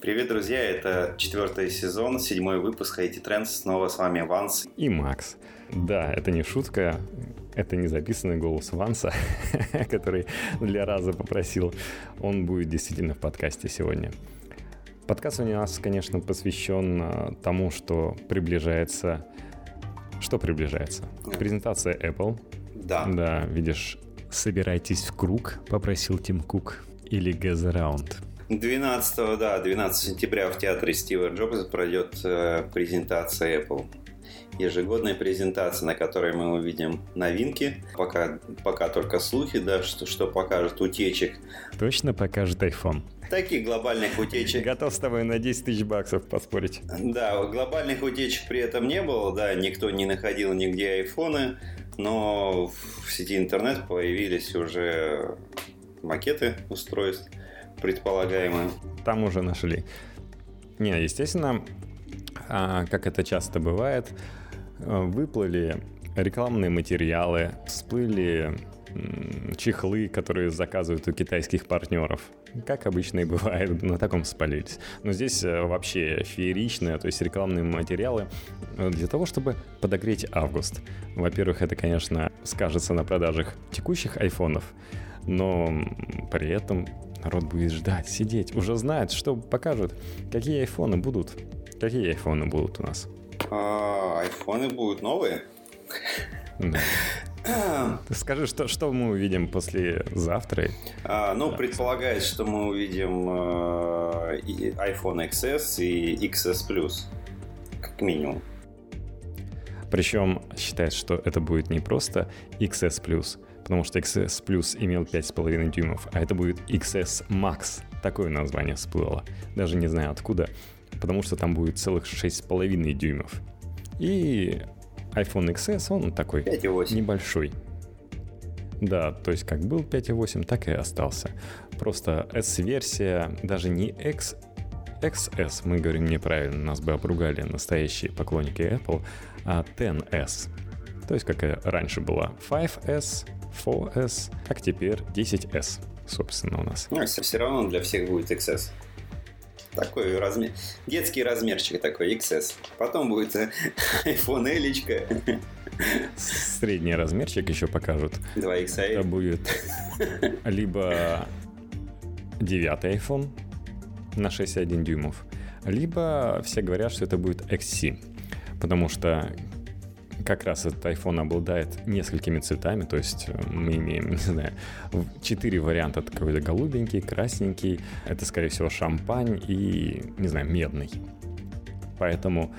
Привет, друзья! Это четвертый сезон, седьмой выпуск IT Trends. Снова с вами Ванс. И Макс. Да, это не шутка, это не записанный голос Ванса, который для раза попросил. Он будет действительно в подкасте сегодня. Подкаст у нас, конечно, посвящен а, тому, что приближается... Что приближается? Презентация Apple. Да. Да, видишь, собирайтесь в круг, попросил Тим Кук. Или Round. 12, да, 12 сентября в театре Стива Джобса пройдет э, презентация Apple. Ежегодная презентация, на которой мы увидим новинки. Пока, пока только слухи, да, что, что покажет утечек. Точно покажет iPhone. Таких глобальных утечек. Готов с тобой на 10 тысяч баксов поспорить. Да, глобальных утечек при этом не было, да, никто не находил нигде айфоны, но в сети интернет появились уже макеты устройств предполагаемые. Там уже нашли. Не, естественно, а, как это часто бывает, а, выплыли рекламные материалы, всплыли чехлы, которые заказывают у китайских партнеров. Как обычно и бывает, на таком спалились. Но здесь э, вообще феерично, то есть рекламные материалы э, для того, чтобы подогреть август. Во-первых, это, конечно, скажется на продажах текущих айфонов, но при этом народ будет ждать, сидеть, уже знает, что покажут, какие айфоны будут. Какие айфоны будут у нас? А, айфоны будут новые? Да. Ты скажи, что, что мы увидим после завтра? А, ну, да. предполагается, что мы увидим э, iPhone XS и XS Plus, как минимум. Причем считается, что это будет не просто XS Plus, потому что XS Plus имел 5,5 дюймов, а это будет XS Max. Такое название всплыло. Даже не знаю откуда, потому что там будет целых 6,5 дюймов. И iPhone XS, он такой 5,8. небольшой. Да, то есть как был 5.8, так и остался. Просто S-версия, даже не X, XS, мы говорим неправильно, нас бы обругали настоящие поклонники Apple, а 10S. То есть как и раньше было 5S, 4S, а теперь 10S, собственно, у нас. Ну, все равно для всех будет XS. Такой размер, детский размерчик такой, XS. Потом будет iPhone L. Средний размерчик еще покажут. 2XL. Это будет либо 9 iPhone на 6,1 дюймов, либо все говорят, что это будет XC. Потому что как раз этот iPhone обладает несколькими цветами, то есть э, мы имеем, не знаю, четыре варианта, какой-то голубенький, красненький, это, скорее всего, шампань и, не знаю, медный. Поэтому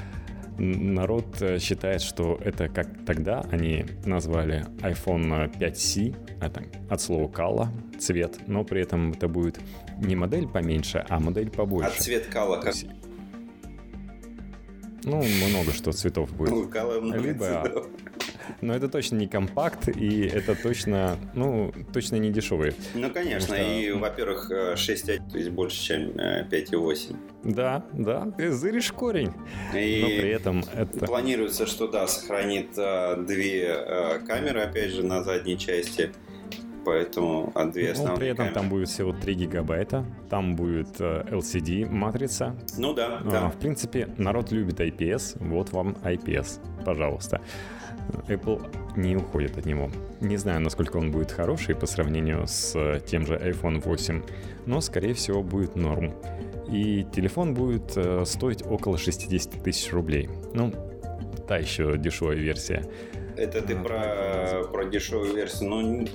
народ э, считает, что это как тогда они назвали iPhone 5C, это от слова кала, цвет, но при этом это будет не модель поменьше, а модель побольше. А цвет кала как? Ну, много что цветов будет. Лукало много Либо... цветов. Но это точно не компакт, и это точно, ну, точно не дешевый. Ну, конечно, что... и, во-первых, 6.1, то есть больше, чем 5.8. Да, да, ты зыришь корень. И но при этом это... Планируется, что, да, сохранит а, две а, камеры, опять же, на задней части поэтому от две основные ну, при этом камеры. там будет всего 3 гигабайта, там будет э, LCD матрица. Ну да, а, да. В принципе, народ любит IPS, вот вам IPS, пожалуйста. Apple не уходит от него. Не знаю, насколько он будет хороший по сравнению с э, тем же iPhone 8, но, скорее всего, будет норм. И телефон будет э, стоить около 60 тысяч рублей. Ну, та еще дешевая версия. Это ты про, про дешевую версию. Ну,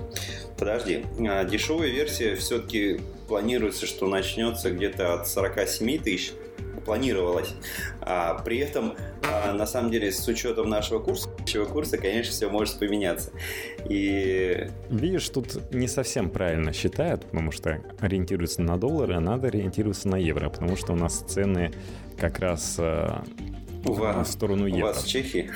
подожди. А, дешевая версия все-таки планируется, что начнется где-то от 47 тысяч планировалось. А, при этом, а, на самом деле, с учетом нашего курса, курса, конечно, все может поменяться. И... Видишь, тут не совсем правильно считают, потому что ориентируются на доллары, а надо ориентироваться на евро, потому что у нас цены как раз а, у вас, в сторону евро. У вас в Чехии?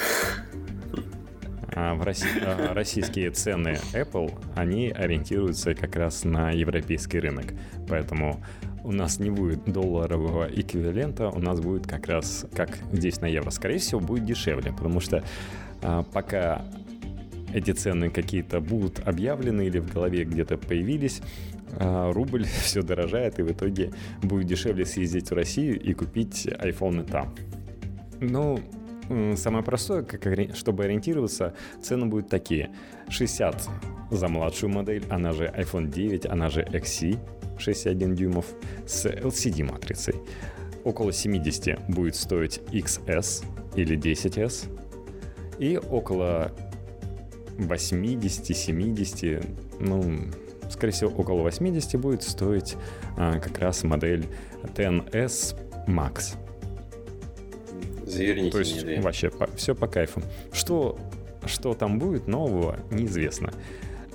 А в России, а, российские цены Apple, они ориентируются как раз на европейский рынок. Поэтому у нас не будет долларового эквивалента, у нас будет как раз как здесь на евро. Скорее всего, будет дешевле, потому что а, пока эти цены какие-то будут объявлены или в голове где-то появились, рубль все дорожает, и в итоге будет дешевле съездить в Россию и купить айфоны там. Ну, самое простое, как, чтобы ориентироваться, цены будут такие. 60 за младшую модель, она же iPhone 9, она же XC 61 дюймов с LCD матрицей. Около 70 будет стоить XS или 10s. И около 80-70, ну, скорее всего, около 80 будет стоить а, как раз модель 10s Max. Заверните То есть мне, вообще по, все по кайфу. Что, что там будет нового, неизвестно.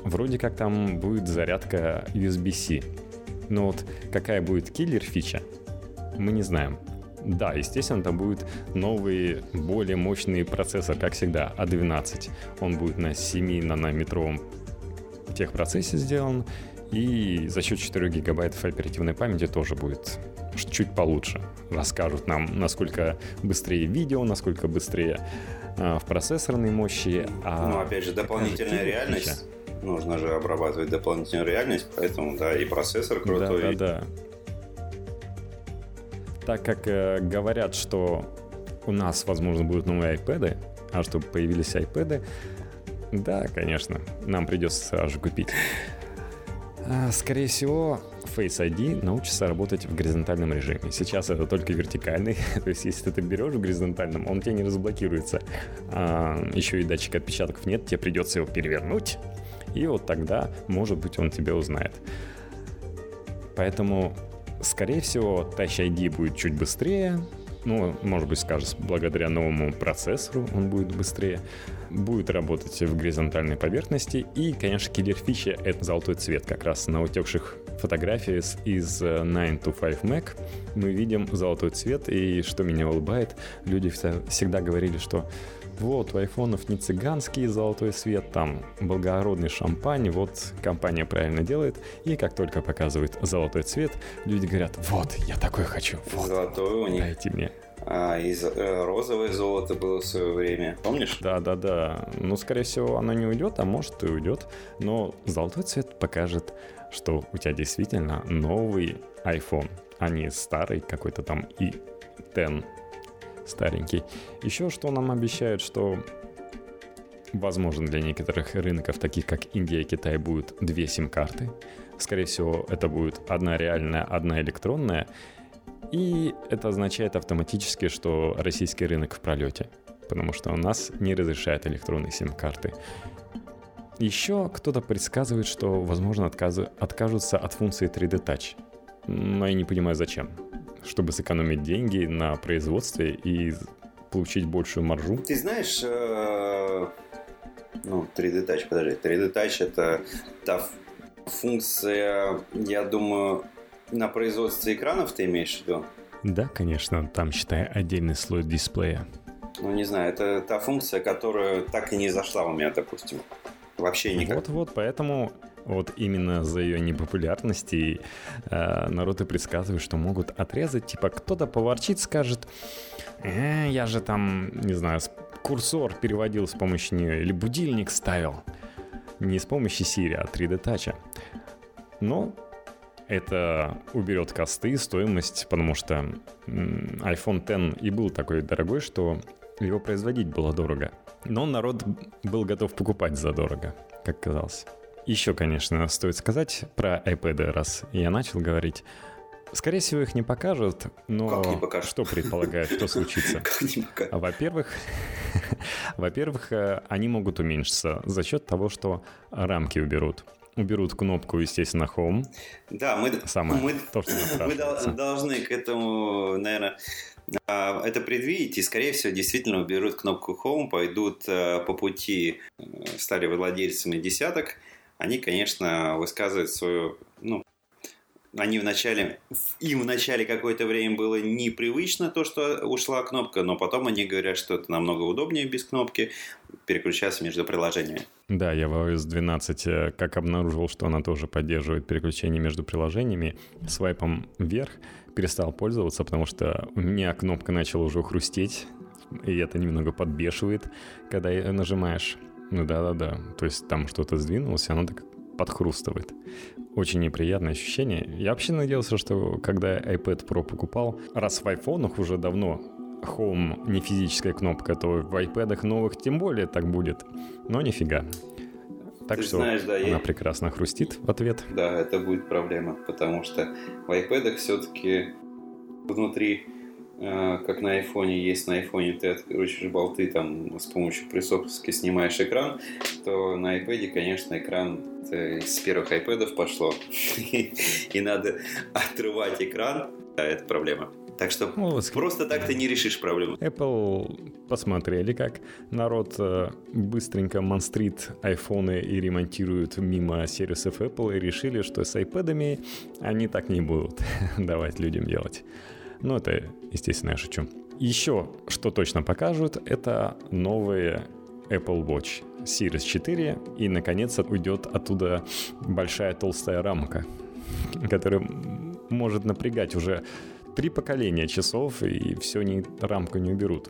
Вроде как там будет зарядка USB-C. Но вот какая будет киллер-фича, мы не знаем. Да, естественно, там будет новый, более мощный процессор, как всегда, A12. А Он будет на 7 нанометровом техпроцессе сделан, и за счет 4 гигабайтов оперативной памяти тоже будет чуть получше. Расскажут нам, насколько быстрее видео, насколько быстрее э, в процессорной мощи. А ну, опять же, дополнительная реальность. Фича. Нужно же обрабатывать дополнительную реальность, поэтому, да, и процессор крутой. Да, да, да. Так как э, говорят, что у нас, возможно, будут новые iPad, а чтобы появились iPad, да, конечно, нам придется сразу же купить. А, скорее всего, Face ID научится работать в горизонтальном режиме. Сейчас это только вертикальный, то есть если ты берешь в горизонтальном, он тебе не разблокируется. А, еще и датчик отпечатков нет, тебе придется его перевернуть, и вот тогда, может быть, он тебя узнает. Поэтому, скорее всего, Touch ID будет чуть быстрее, ну, может быть, скажешь, благодаря новому процессору он будет быстрее, будет работать в горизонтальной поверхности, и, конечно, киллер фича — это золотой цвет. Как раз на утекших фотографиях из 9 to 5 Mac мы видим золотой цвет, и что меня улыбает, люди всегда говорили, что вот, у айфонов не цыганский золотой свет, там благородный шампань, вот компания правильно делает, и как только показывает золотой цвет, люди говорят, вот, я такой хочу, вот, Золотой у них. дайте мне. А, из э, розовое золото было в свое время, помнишь? Да, да, да. Ну, скорее всего, оно не уйдет, а может и уйдет. Но золотой цвет покажет, что у тебя действительно новый iPhone, а не старый какой-то там и 10 старенький. Еще что нам обещают, что возможно для некоторых рынков, таких как Индия и Китай, будут две сим-карты. Скорее всего, это будет одна реальная, одна электронная. И это означает автоматически, что российский рынок в пролете, потому что у нас не разрешает электронные сим-карты. Еще кто-то предсказывает, что, возможно, откажутся от функции 3D Touch. Но я не понимаю, зачем чтобы сэкономить деньги на производстве и получить большую маржу? Ты знаешь, э, ну, 3D Touch, подожди, 3D Touch это та функция, я думаю, на производстве экранов ты имеешь в виду? Да, конечно, там, считай, отдельный слой дисплея. Ну, не знаю, это та функция, которая так и не зашла у меня, допустим. Вообще никак. Вот-вот, поэтому вот именно за ее непопулярность и э, народ и предсказывает, что могут отрезать. Типа кто-то поворчит, скажет, э, я же там, не знаю, курсор переводил с помощью нее или будильник ставил. Не с помощью Siri, а 3D Touch. Но это уберет косты, стоимость, потому что iPhone X и был такой дорогой, что его производить было дорого. Но народ был готов покупать задорого, как казалось. Еще, конечно, стоит сказать про iPad, раз я начал говорить. Скорее всего, их не покажут, но как не покажут? что предполагают, что случится? Во-первых, во-первых, э, они могут уменьшиться за счет того, что рамки уберут. Уберут кнопку, естественно, Home. Да, мы, Самое, мы, то, что мы должны к этому, наверное, а, это предвидеть, и, скорее всего, действительно уберут кнопку Home, пойдут э, по пути э, стали владельцами десяток, они, конечно, высказывают свою, ну, они вначале, им в начале какое-то время было непривычно то, что ушла кнопка, но потом они говорят, что это намного удобнее без кнопки переключаться между приложениями. Да, я в iOS 12 э, как обнаружил, что она тоже поддерживает переключение между приложениями, свайпом вверх перестал пользоваться, потому что у меня кнопка начала уже хрустеть, и это немного подбешивает, когда нажимаешь Ну да-да-да. То есть там что-то сдвинулось, и оно так подхрустывает. Очень неприятное ощущение. Я вообще надеялся, что когда iPad Pro покупал, раз в айфонах уже давно Home не физическая кнопка, то в iPad новых тем более так будет. Но нифига. Так Ты что знаешь, да, она я... прекрасно хрустит в ответ. Да, это будет проблема, потому что в iPad все-таки внутри как на айфоне есть на айфоне ты откручиваешь болты там с помощью присоски снимаешь экран, то на iPad, конечно, экран из первых iPad пошло. И надо отрывать экран. Да, это проблема. Так что ну, вот. просто так ты не решишь проблему. Apple посмотрели, как народ э, быстренько монстрит айфоны и ремонтируют мимо сервисов Apple и решили, что с iPad'ами они так не будут давать людям делать. Ну, это, естественно, я шучу. Еще, что точно покажут, это новые Apple Watch Series 4, и, наконец, уйдет оттуда большая толстая рамка, которая может напрягать уже три поколения часов, и все они рамку не уберут.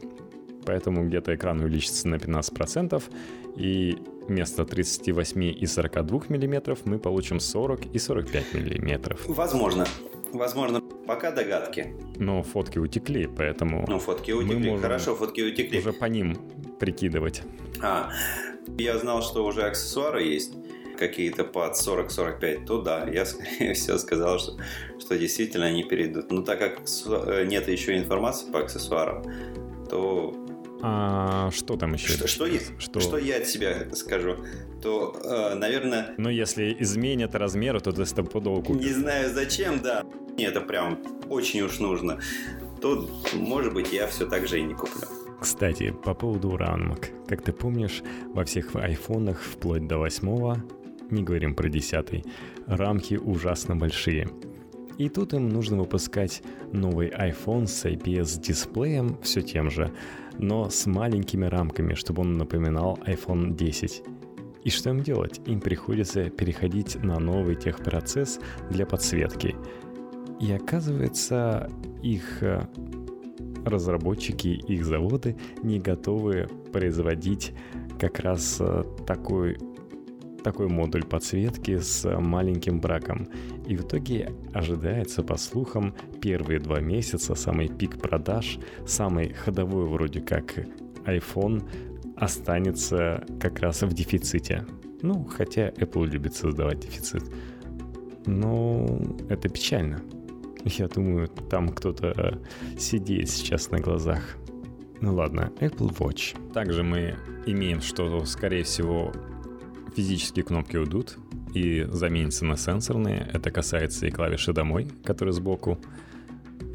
Поэтому где-то экран увеличится на 15%, и вместо 38 и 42 мм мы получим 40 и 45 мм. Возможно. Возможно, пока догадки. Но фотки утекли, поэтому... Ну, фотки утекли. Хорошо, фотки утекли. Уже по ним прикидывать. А, я знал, что уже аксессуары есть какие-то под 40-45, то да, я, скорее всего, сказал, что, что действительно они перейдут. Но так как э, нет еще информации по аксессуарам, то... А что там еще? Что, что, я, что? что я от себя скажу? То, э, наверное... Ну, если изменят размеры, то ты стопудово купишь. Не знаю зачем, да. Мне это прям очень уж нужно. То, может быть, я все так же и не куплю. Кстати, по поводу Uranmag. Как ты помнишь, во всех айфонах вплоть до восьмого не говорим про десятый, рамки ужасно большие. И тут им нужно выпускать новый iPhone с IPS-дисплеем, все тем же, но с маленькими рамками, чтобы он напоминал iPhone 10. И что им делать? Им приходится переходить на новый техпроцесс для подсветки. И оказывается, их э, разработчики, их заводы не готовы производить как раз э, такой такой модуль подсветки с маленьким браком. И в итоге ожидается, по слухам, первые два месяца самый пик продаж, самый ходовой вроде как iPhone останется как раз в дефиците. Ну, хотя Apple любит создавать дефицит. Но это печально. Я думаю, там кто-то сидит сейчас на глазах. Ну ладно, Apple Watch. Также мы имеем, что, скорее всего, физические кнопки уйдут и заменятся на сенсорные. Это касается и клавиши «Домой», которые сбоку,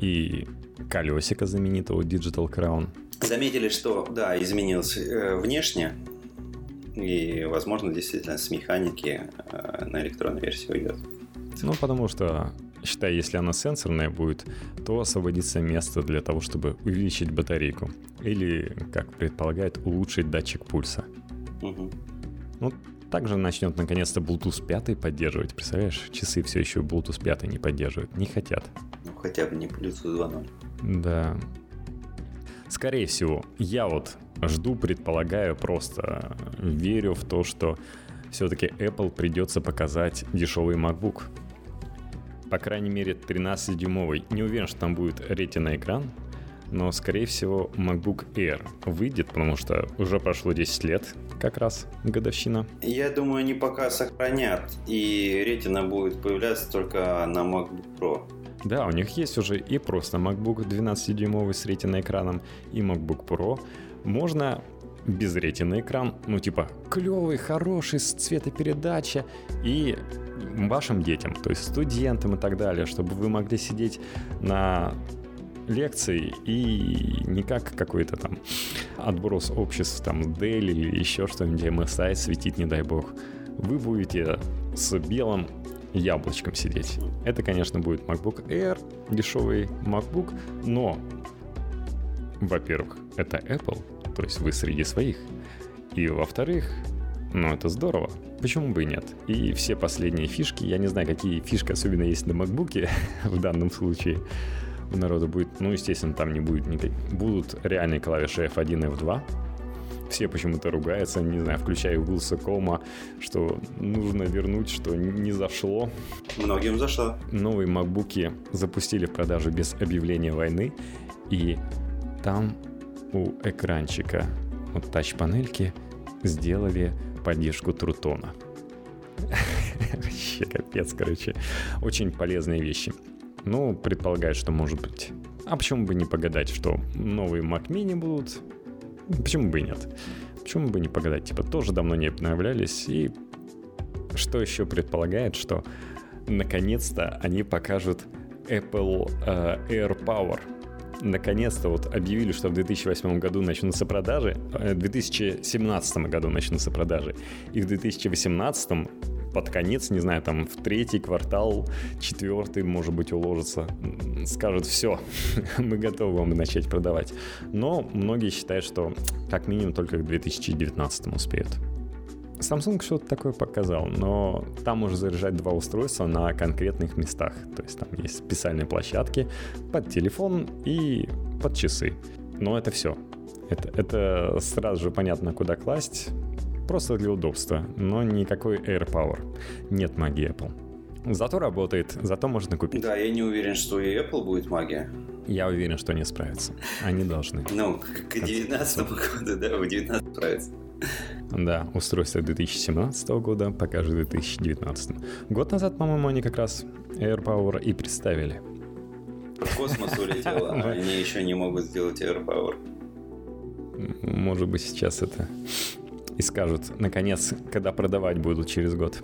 и колесика знаменитого Digital Crown. Заметили, что, да, изменился э, внешне, и, возможно, действительно с механики э, на электронной версии уйдет. Ну, потому что, считай, если она сенсорная будет, то освободится место для того, чтобы увеличить батарейку. Или, как предполагает, улучшить датчик пульса. Угу. Ну, также начнет наконец-то Bluetooth 5 поддерживать. Представляешь, часы все еще Bluetooth 5 не поддерживают. Не хотят. Ну, хотя бы не Bluetooth 2.0. Да. Скорее всего, я вот жду, предполагаю, просто верю в то, что все-таки Apple придется показать дешевый MacBook. По крайней мере, 13-дюймовый. Не уверен, что там будет ретина экран, но, скорее всего, MacBook Air выйдет, потому что уже прошло 10 лет, как раз годовщина. Я думаю, они пока сохранят, и ретина будет появляться только на MacBook Pro. Да, у них есть уже и просто MacBook 12-дюймовый с ретиной экраном, и MacBook Pro. Можно без ретины экран, ну типа клевый, хороший, с цветопередача и вашим детям, то есть студентам и так далее, чтобы вы могли сидеть на лекций и не как какой-то там отброс обществ, там Dell или еще что-нибудь, MSI светить, не дай бог. Вы будете с белым яблочком сидеть. Это, конечно, будет MacBook Air, дешевый MacBook, но, во-первых, это Apple, то есть вы среди своих. И, во-вторых, ну, это здорово. Почему бы и нет? И все последние фишки, я не знаю, какие фишки особенно есть на MacBook в данном случае, у народа будет, ну, естественно, там не будет никаких, будут реальные клавиши F1 и F2, все почему-то ругаются, не знаю, включая Вилсакома, что нужно вернуть, что не зашло. Многим зашло. Новые макбуки запустили в продажу без объявления войны, и там у экранчика, вот тач-панельки, сделали поддержку Трутона. Вообще капец, короче. Очень полезные вещи. Ну, предполагают, что может быть. А почему бы не погадать, что новые Mac Mini будут? Почему бы и нет? Почему бы не погадать? Типа, тоже давно не обновлялись. И что еще предполагает, что наконец-то они покажут Apple uh, Air Power – наконец-то вот объявили, что в 2008 году начнутся продажи, э, в 2017 году начнутся продажи, и в 2018 под конец, не знаю, там в третий квартал, четвертый, может быть, уложится, скажут, все, мы готовы вам начать продавать. Но многие считают, что как минимум только к 2019 успеют. Samsung что-то такое показал, но там можно заряжать два устройства на конкретных местах. То есть там есть специальные площадки под телефон и под часы. Но это все. Это, это сразу же понятно, куда класть. Просто для удобства, но никакой AirPower. Нет магии Apple. Зато работает, зато можно купить. Да, я не уверен, что и Apple будет магия. Я уверен, что они справятся. Они должны. Ну, к 19 году, да, в 19 справятся. Да, устройство 2017 года покажет 2019. Год назад, по-моему, они как раз AirPower и представили. В космос улетело, а они еще не могут сделать AirPower. Может быть, сейчас это и скажут, наконец, когда продавать будут через год.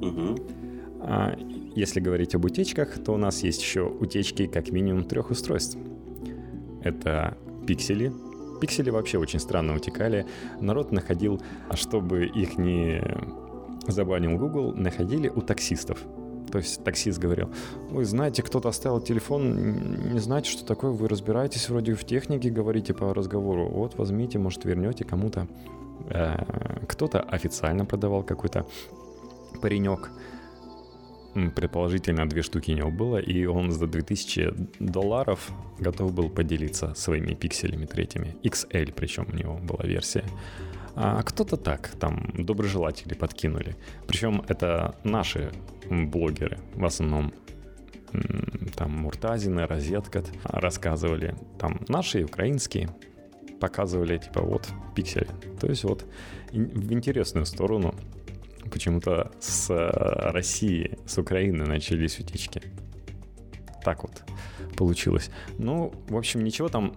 Угу. А если говорить об утечках, то у нас есть еще утечки как минимум трех устройств. Это пиксели, Пиксели вообще очень странно утекали. Народ находил, а чтобы их не забанил Google, находили у таксистов. То есть таксист говорил, вы знаете, кто-то оставил телефон, не знаете, что такое, вы разбираетесь вроде в технике, говорите по разговору, вот возьмите, может вернете кому-то. Э, кто-то официально продавал какой-то паренек, предположительно две штуки у него было, и он за 2000 долларов готов был поделиться своими пикселями третьими. XL причем у него была версия. А кто-то так, там, доброжелатели подкинули. Причем это наши блогеры в основном. Там Муртазина, Розеткат рассказывали. Там наши и украинские показывали, типа, вот, пиксели. То есть вот в интересную сторону почему-то с э, России, с Украины начались утечки. Так вот получилось. Ну, в общем, ничего там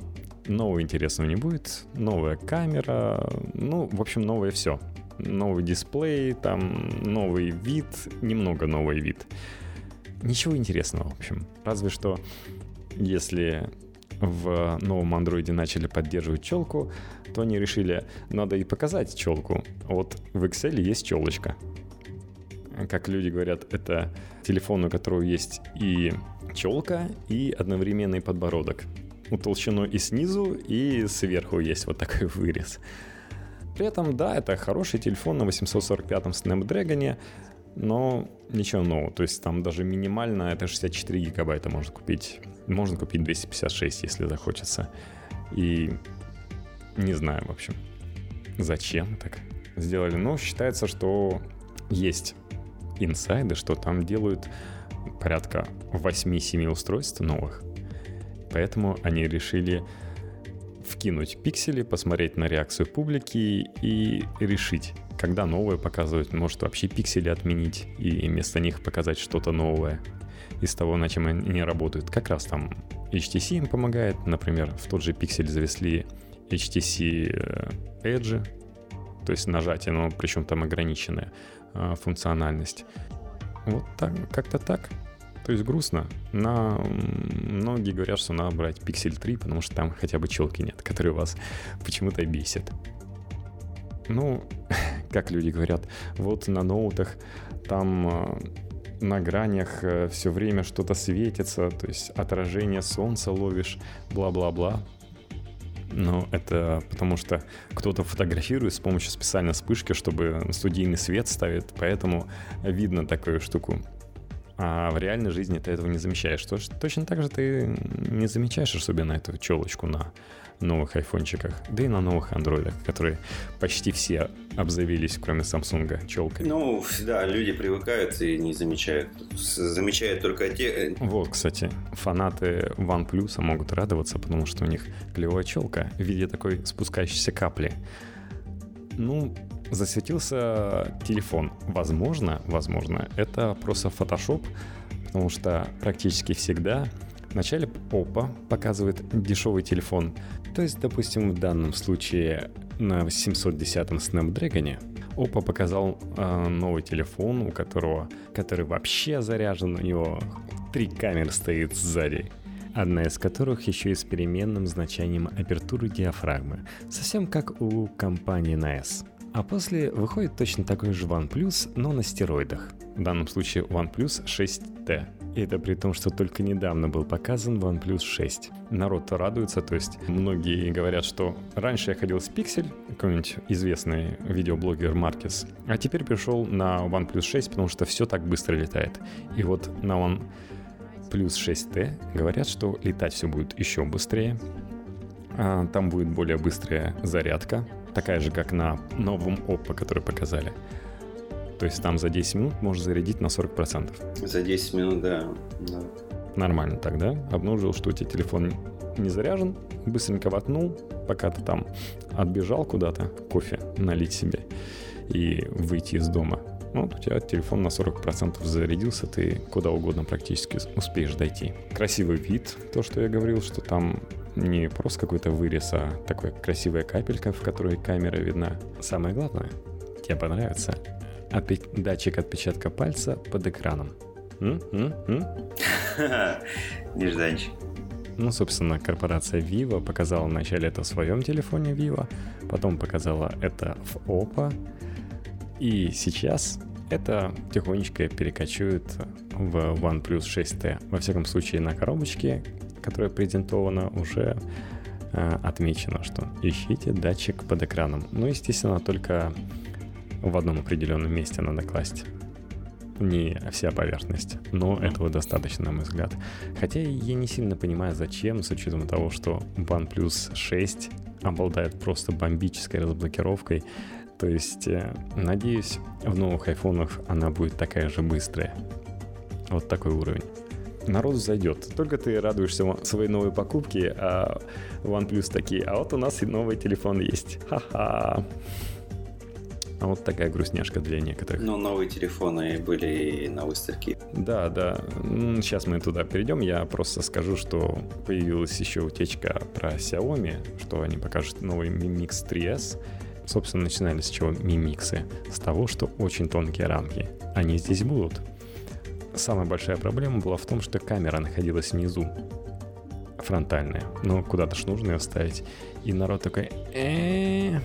нового интересного не будет. Новая камера, ну, в общем, новое все. Новый дисплей, там новый вид, немного новый вид. Ничего интересного, в общем. Разве что, если в новом андроиде начали поддерживать челку, то они решили, надо и показать челку. Вот в Excel есть челочка. Как люди говорят, это телефон, у которого есть и челка, и одновременный подбородок. У толщиной и снизу, и сверху есть вот такой вырез. При этом, да, это хороший телефон на 845-м Snapdragon, но ничего нового. То есть там даже минимально это 64 гигабайта можно купить. Можно купить 256, если захочется. И не знаю, в общем, зачем так сделали. Но считается, что есть инсайды, что там делают порядка 8-7 устройств новых. Поэтому они решили вкинуть пиксели, посмотреть на реакцию публики и решить, когда новое показывать, может вообще пиксели отменить и вместо них показать что-то новое из того, на чем они работают. Как раз там HTC им помогает, например, в тот же пиксель завезли HTC э, Edge, то есть нажатие, но причем там ограниченная э, функциональность. Вот так, как-то так. То есть грустно. На... Многие говорят, что надо брать Pixel 3, потому что там хотя бы челки нет, которые вас почему-то бесят. Ну, как люди говорят, вот на ноутах там э, на гранях все время что-то светится, то есть отражение солнца ловишь, бла-бла-бла. Ну, это потому что кто-то фотографирует с помощью специальной вспышки, чтобы студийный свет ставит, поэтому видно такую штуку. а в реальной жизни ты этого не замечаешь. Точно так же ты не замечаешь особенно эту челочку на новых айфончиках, да и на новых андроидах, которые почти все обзавелись, кроме Samsung, челкой. Ну, да, люди привыкают и не замечают. Замечают только те... Э, вот, кстати, фанаты OnePlus могут радоваться, потому что у них клевая челка в виде такой спускающейся капли. Ну, засветился телефон. Возможно, возможно, это просто Photoshop, потому что практически всегда Вначале Oppo показывает дешевый телефон, то есть, допустим, в данном случае на 710-м Snapdragon Oppo показал э, новый телефон, у которого, который вообще заряжен, у него три камеры стоит сзади одна из которых еще и с переменным значением апертуры диафрагмы, совсем как у компании NAS. А после выходит точно такой же OnePlus, но на стероидах. В данном случае OnePlus 6T. И это при том, что только недавно был показан OnePlus 6. Народ радуется, то есть многие говорят, что раньше я ходил с Pixel, какой-нибудь известный видеоблогер Маркес, а теперь пришел на OnePlus 6, потому что все так быстро летает. И вот на OnePlus 6T говорят, что летать все будет еще быстрее, а, там будет более быстрая зарядка, такая же, как на новом Oppo, который показали. То есть там за 10 минут можно зарядить на 40%. За 10 минут, да. да. Нормально тогда. Обнаружил, что у тебя телефон не заряжен, быстренько вотнул, пока ты там отбежал куда-то кофе налить себе и выйти из дома. Вот у тебя телефон на 40% зарядился, ты куда угодно практически успеешь дойти. Красивый вид, то, что я говорил, что там не просто какой-то вырез, а такая красивая капелька, в которой камера видна. Самое главное, тебе понравится датчик отпечатка пальца под экраном. Нежданчик. Ну, собственно, корпорация Vivo показала вначале это в своем телефоне Vivo, потом показала это в Oppo, и сейчас это тихонечко перекочует в OnePlus 6T. Во всяком случае, на коробочке, которая презентована, уже э, отмечено, что ищите датчик под экраном. Ну, естественно, только в одном определенном месте надо класть. Не вся поверхность, но этого достаточно, на мой взгляд. Хотя я не сильно понимаю, зачем, с учетом того, что OnePlus 6 обладает просто бомбической разблокировкой. То есть, э, надеюсь, в новых айфонах она будет такая же быстрая. Вот такой уровень. Народ зайдет. Только ты радуешься своей новой покупке, а OnePlus такие, а вот у нас и новый телефон есть. Ха-ха. А вот такая грустняшка для некоторых. Но новые телефоны были на выставке. Да, да. Сейчас мы туда перейдем. Я просто скажу, что появилась еще утечка про Xiaomi, что они покажут новый Mi Mix 3S. Собственно, начинали с чего Mi Mix? С того, что очень тонкие рамки. Они здесь будут. Самая большая проблема была в том, что камера находилась внизу фронтальная. Ну, куда-то ж нужно ее вставить. И народ такой, э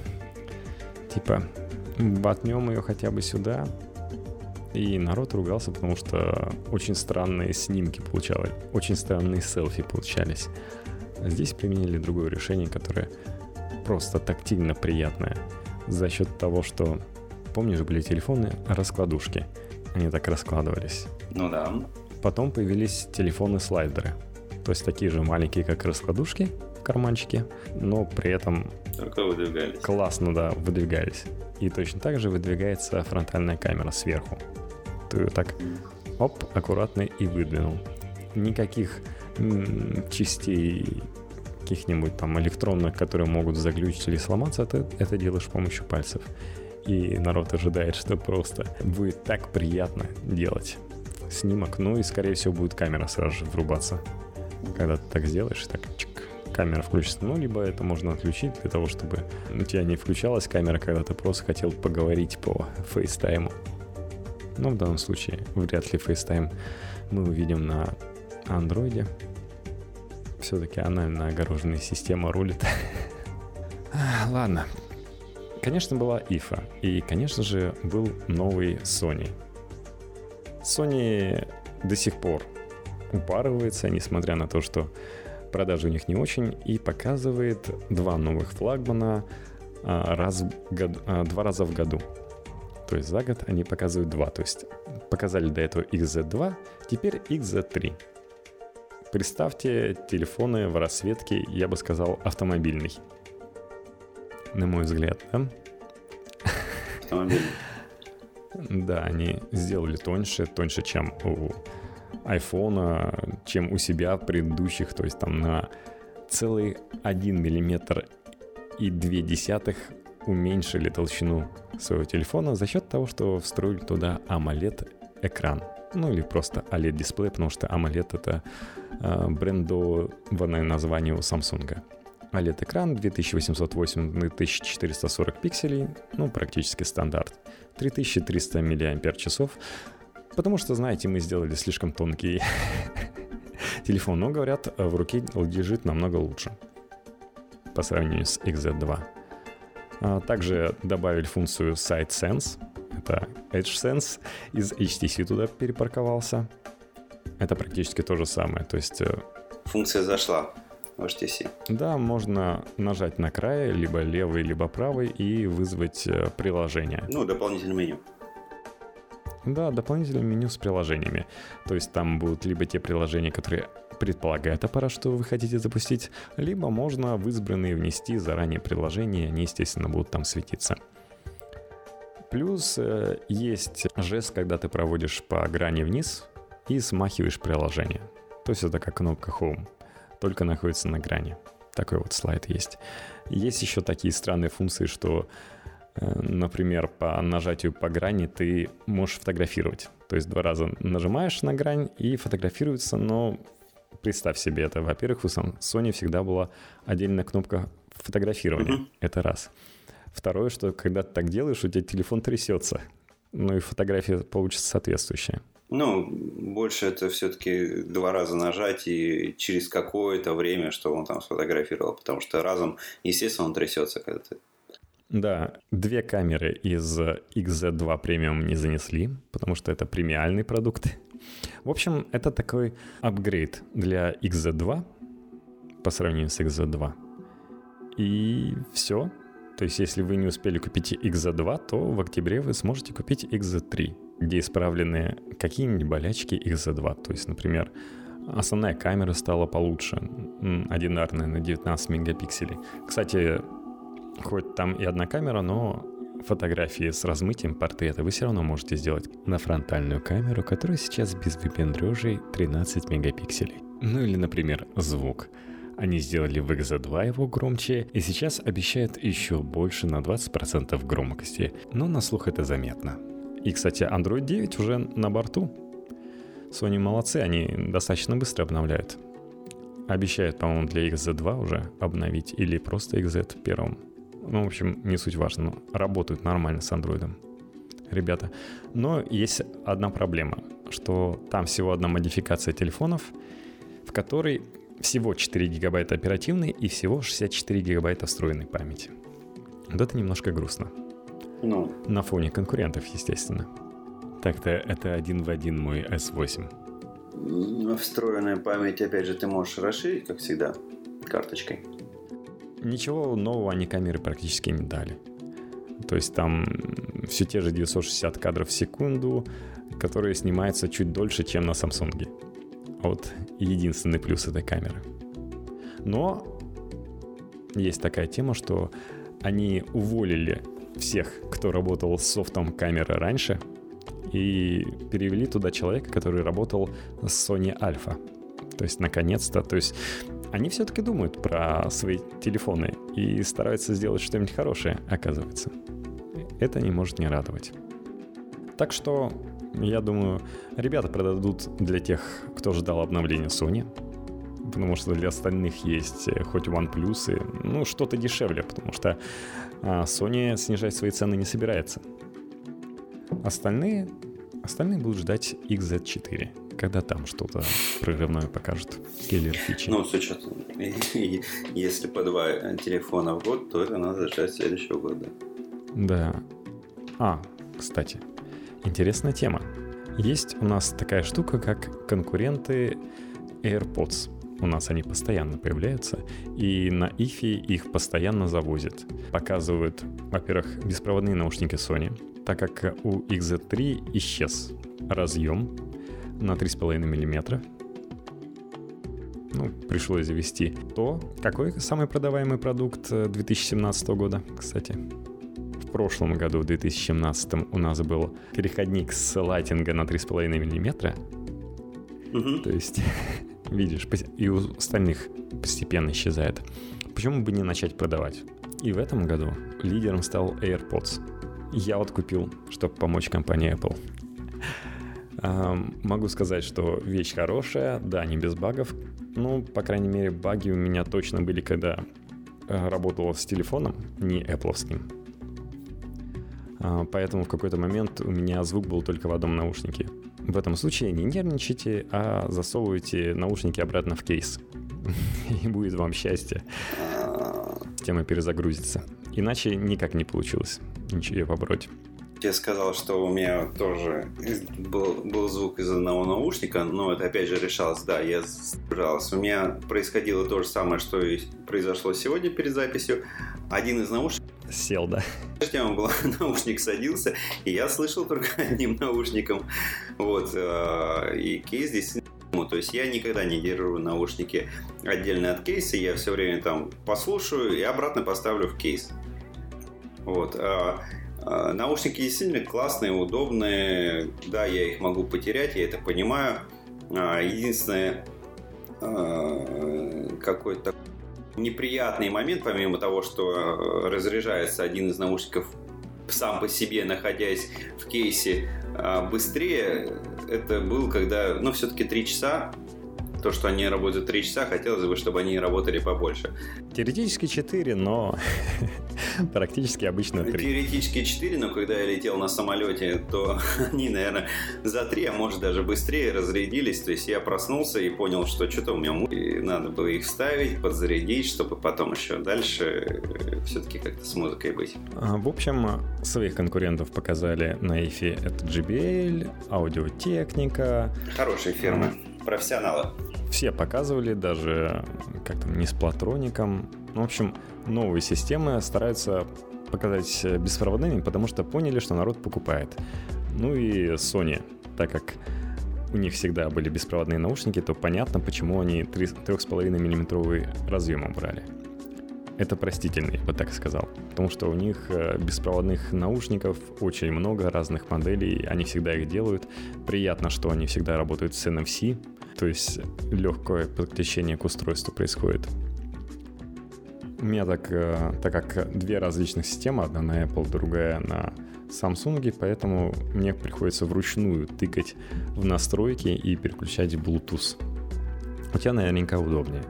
типа, Ботнем ее хотя бы сюда. И народ ругался, потому что очень странные снимки получалось, очень странные селфи получались. Здесь применили другое решение, которое просто тактильно приятное. За счет того, что, помнишь, были телефоны раскладушки. Они так раскладывались. Ну да. Потом появились телефоны-слайдеры. То есть такие же маленькие, как раскладушки в карманчике, но при этом... Только выдвигались. Классно, да, выдвигались. И точно так же выдвигается фронтальная камера сверху. Ты так, оп, аккуратно и выдвинул. Никаких частей каких-нибудь там электронных, которые могут заглючить или сломаться, ты это делаешь с помощью пальцев. И народ ожидает, что просто будет так приятно делать снимок. Ну и, скорее всего, будет камера сразу же врубаться. Когда ты так сделаешь, так чик, камера включится. Ну, либо это можно отключить для того, чтобы у тебя не включалась камера, когда ты просто хотел поговорить по FaceTime. Но в данном случае вряд ли FaceTime мы увидим на андроиде. Все-таки она на огороженной система рулит. Ладно. Конечно, была IFA. И, конечно же, был новый Sony. Sony до сих пор упарывается, несмотря на то, что продажи у них не очень, и показывает два новых флагмана а, раз в году, а, два раза в году. То есть за год они показывают два. То есть показали до этого XZ2, теперь XZ3. Представьте телефоны в расцветке, я бы сказал, автомобильный. На мой взгляд, да? Автомобильный. Да, они сделали тоньше, тоньше, чем у iPhone, чем у себя предыдущих, то есть там на целый 1 миллиметр и 2 десятых уменьшили толщину своего телефона за счет того, что встроили туда AMOLED-экран. Ну или просто OLED-дисплей, потому что AMOLED — это э, брендованное название у Samsung. OLED-экран 2808 на 1440 пикселей, ну практически стандарт. 3300 мАч, потому что, знаете, мы сделали слишком тонкий телефон, но, говорят, в руке лежит намного лучше по сравнению с XZ2. А, также добавили функцию Side Sense, это Edge Sense из HTC туда перепарковался. Это практически то же самое, то есть... Э, Функция зашла в HTC. Да, можно нажать на край, либо левый, либо правый, и вызвать э, приложение. Ну, дополнительное меню. Да, дополнительное меню с приложениями. То есть там будут либо те приложения, которые предполагает аппарат, что вы хотите запустить, либо можно в избранные внести заранее приложения, они, естественно, будут там светиться. Плюс э, есть жест, когда ты проводишь по грани вниз и смахиваешь приложение. То есть это как кнопка Home, только находится на грани. Такой вот слайд есть. Есть еще такие странные функции, что, например, по нажатию по грани ты можешь фотографировать. То есть два раза нажимаешь на грань и фотографируется, но представь себе это. Во-первых, у Sony всегда была отдельная кнопка фотографирования. Mm-hmm. Это раз. Второе, что когда ты так делаешь, у тебя телефон трясется. Ну и фотография получится соответствующая. Ну, больше это все-таки два раза нажать и через какое-то время, что он там сфотографировал, потому что разом, естественно, он трясется, когда ты да, две камеры из XZ2 премиум не занесли, потому что это премиальный продукт. В общем, это такой апгрейд для XZ2 по сравнению с XZ2. И все. То есть, если вы не успели купить XZ2, то в октябре вы сможете купить XZ3, где исправлены какие-нибудь болячки XZ2. То есть, например, основная камера стала получше, одинарная на 19 мегапикселей. Кстати, хоть там и одна камера, но фотографии с размытием портрета вы все равно можете сделать на фронтальную камеру, которая сейчас без выпендрежей 13 мегапикселей. Ну или, например, звук. Они сделали в XZ2 его громче и сейчас обещают еще больше на 20% громкости, но на слух это заметно. И, кстати, Android 9 уже на борту. Sony молодцы, они достаточно быстро обновляют. Обещают, по-моему, для XZ2 уже обновить или просто XZ первым. Ну, в общем, не суть важно, но работают нормально с андроидом. Ребята. Но есть одна проблема, что там всего одна модификация телефонов, в которой всего 4 гигабайта оперативной и всего 64 гигабайта встроенной памяти. Вот это немножко грустно. Ну. На фоне конкурентов, естественно. Так-то это один в один мой S8. Встроенная память, опять же, ты можешь расширить, как всегда, карточкой ничего нового они камеры практически не дали. То есть там все те же 960 кадров в секунду, которые снимаются чуть дольше, чем на Samsung. Вот единственный плюс этой камеры. Но есть такая тема, что они уволили всех, кто работал с софтом камеры раньше, и перевели туда человека, который работал с Sony Alpha. То есть, наконец-то, то есть они все-таки думают про свои телефоны и стараются сделать что-нибудь хорошее, оказывается. Это не может не радовать. Так что, я думаю, ребята продадут для тех, кто ждал обновления Sony, потому что для остальных есть э, хоть OnePlus, и, ну, что-то дешевле, потому что а, Sony снижать свои цены не собирается. Остальные, остальные будут ждать XZ4 когда там что-то прорывное покажут, киллер фичи. Ну, с учетом, если по два телефона в год, то это надо ждать следующего года. Да. А, кстати, интересная тема. Есть у нас такая штука, как конкуренты AirPods. У нас они постоянно появляются, и на IFI их постоянно завозят. Показывают, во-первых, беспроводные наушники Sony, так как у XZ3 исчез разъем на 3,5 мм, ну, пришлось завести, то какой самый продаваемый продукт 2017 э, года, кстати? В прошлом году, в 2017, у нас был переходник с лайтинга на 3,5 мм. Угу. То есть, видишь, и у остальных постепенно исчезает. Почему бы не начать продавать? И в этом году лидером стал AirPods. Я вот купил, чтобы помочь компании Apple. Могу сказать, что вещь хорошая, да, не без багов. Ну, по крайней мере, баги у меня точно были, когда э, работал с телефоном, не Apple. А, поэтому в какой-то момент у меня звук был только в одном наушнике. В этом случае не нервничайте, а засовывайте наушники обратно в кейс. И будет вам счастье. Тема перезагрузится. Иначе никак не получилось. Ничего побороть я сказал, что у меня тоже был, был звук из одного наушника, но это опять же решалось, да, я сдержался. У меня происходило то же самое, что и произошло сегодня перед записью. Один из наушников сел, да. Тема была, наушник садился, и я слышал только одним наушником. Вот, э, и кейс здесь то есть я никогда не держу наушники отдельно от кейса, я все время там послушаю и обратно поставлю в кейс. Вот. А наушники действительно классные, удобные. Да, я их могу потерять, я это понимаю. А, единственное, а, какой-то неприятный момент, помимо того, что разряжается один из наушников сам по себе, находясь в кейсе быстрее, это был, когда, ну, все-таки три часа то, что они работают 3 часа, хотелось бы, чтобы они работали побольше. Теоретически 4, но практически обычно 3. Теоретически 4, но когда я летел на самолете, то они, наверное, за 3, а может даже быстрее разрядились. То есть я проснулся и понял, что что-то у меня и надо было их вставить, подзарядить, чтобы потом еще дальше э, все-таки как-то с музыкой быть. А, в общем, своих конкурентов показали на EFI это JBL, аудиотехника. Хорошие фирмы, профессионалы все показывали, даже как там, не с платроником. Ну, в общем, новые системы стараются показать беспроводными, потому что поняли, что народ покупает. Ну и Sony, так как у них всегда были беспроводные наушники, то понятно, почему они 3,5 миллиметровый разъем брали. Это простительный, я бы так сказал. Потому что у них э, беспроводных наушников очень много, разных моделей, они всегда их делают. Приятно, что они всегда работают с NFC, то есть легкое подключение к устройству происходит. У меня так, э, так как две различных системы, одна на Apple, другая на Samsung, поэтому мне приходится вручную тыкать в настройки и переключать Bluetooth. У тебя наверняка удобнее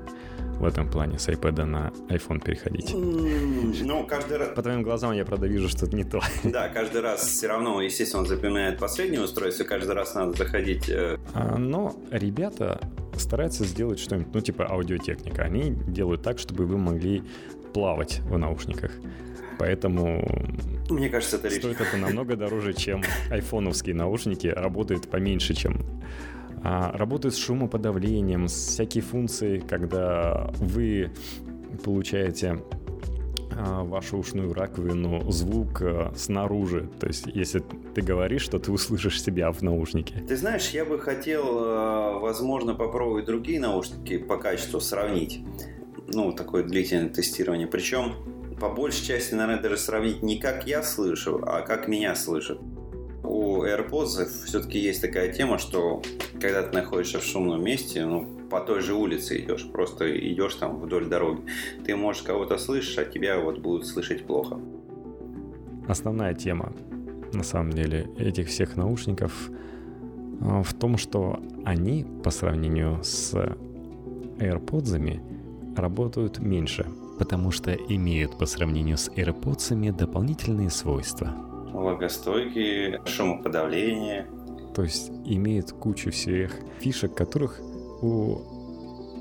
в этом плане с iPad на iPhone переходить? Ну, каждый раз... По твоим глазам я, правда, вижу, что это не то. Да, каждый раз все равно, естественно, он запоминает последнее устройство, каждый раз надо заходить... Э, а, но ребята стараются сделать что-нибудь, ну, типа аудиотехника. Они делают так, чтобы вы могли плавать в наушниках. Поэтому мне кажется, это стоит это намного дороже, чем айфоновские наушники. Работает поменьше, чем работают с шумоподавлением, с всякие функции, когда вы получаете а, вашу ушную раковину звук а, снаружи. То есть, если ты говоришь, что ты услышишь себя в наушнике. Ты знаешь, я бы хотел, возможно, попробовать другие наушники по качеству сравнить. Ну, такое длительное тестирование. Причем, по большей части, наверное, даже сравнить не как я слышу, а как меня слышат AirPods все-таки есть такая тема, что когда ты находишься в шумном месте, ну, по той же улице идешь, просто идешь там вдоль дороги, ты можешь кого-то слышать, а тебя вот будут слышать плохо. Основная тема, на самом деле, этих всех наушников а, в том, что они по сравнению с AirPods работают меньше, потому что имеют по сравнению с AirPods дополнительные свойства – влагостойкие, шумоподавление. То есть имеет кучу всех фишек, которых у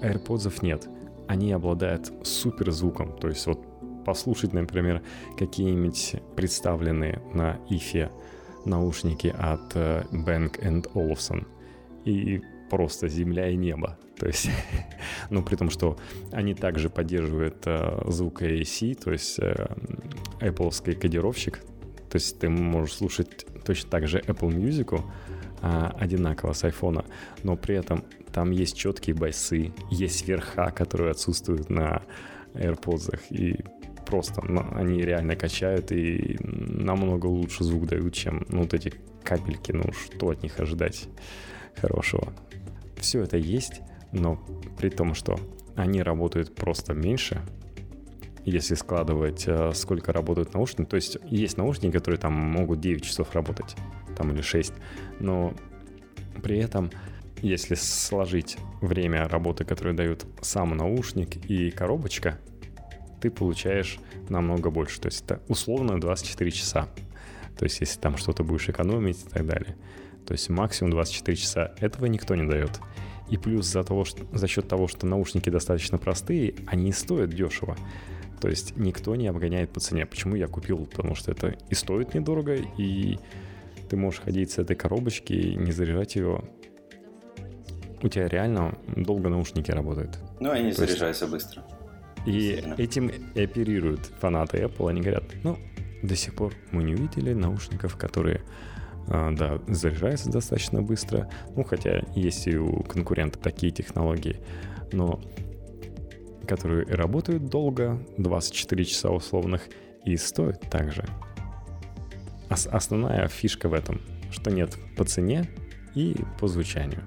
AirPods нет. Они обладают супер звуком. То есть вот послушать, например, какие-нибудь представленные на ИФе наушники от э, Bang Olufsen и просто земля и небо. То есть, ну, при том, что они также поддерживают э, звук AAC, то есть э, Apple кодировщик, То есть ты можешь слушать точно так же Apple Music а, одинаково с iPhone, но при этом там есть четкие басы, есть верха, которые отсутствуют на AirPods, и просто ну, они реально качают и намного лучше звук дают, чем ну, вот эти капельки, ну что от них ожидать хорошего. Все это есть, но при том, что они работают просто меньше, если складывать, э, сколько работают наушники. То есть есть наушники, которые там могут 9 часов работать, там или 6, но при этом, если сложить время работы, которое дают сам наушник и коробочка, ты получаешь намного больше. То есть это условно 24 часа. То есть если там что-то будешь экономить и так далее. То есть максимум 24 часа. Этого никто не дает. И плюс за, того, что, за счет того, что наушники достаточно простые, они стоят дешево. То есть никто не обгоняет по цене. Почему я купил? Потому что это и стоит недорого, и ты можешь ходить с этой коробочки и не заряжать ее. У тебя реально долго наушники работают. Ну, они То заряжаются есть... быстро. И этим оперируют фанаты Apple. Они говорят, ну, до сих пор мы не увидели наушников, которые а, да, заряжаются достаточно быстро. Ну, хотя есть и у конкурента такие технологии, но которые работают долго, 24 часа условных, и стоят также. Ос- основная фишка в этом, что нет по цене и по звучанию.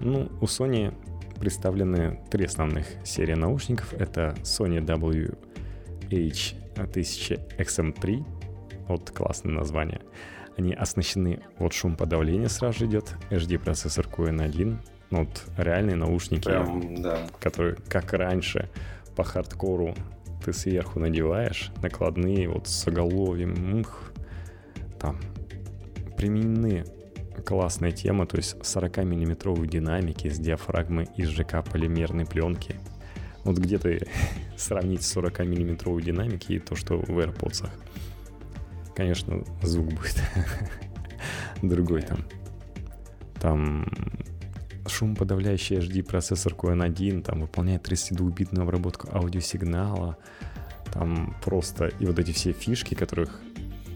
Ну, у Sony представлены три основных серии наушников. Это Sony WH-1000XM3, вот классное название. Они оснащены, вот шум подавления сразу же идет, HD процессор QN1, ну, вот реальные наушники, Прям, да. которые, как раньше, по хардкору ты сверху надеваешь, накладные, вот с оголовьем, ух, там применены классная тема, то есть 40-миллиметровые динамики с диафрагмой из ЖК полимерной пленки. Вот где-то сравнить 40-миллиметровые динамики и то, что в AirPods. Конечно, звук будет другой там. Там шумоподавляющий HD процессор QN1, там выполняет 32-битную обработку аудиосигнала, там просто и вот эти все фишки, которых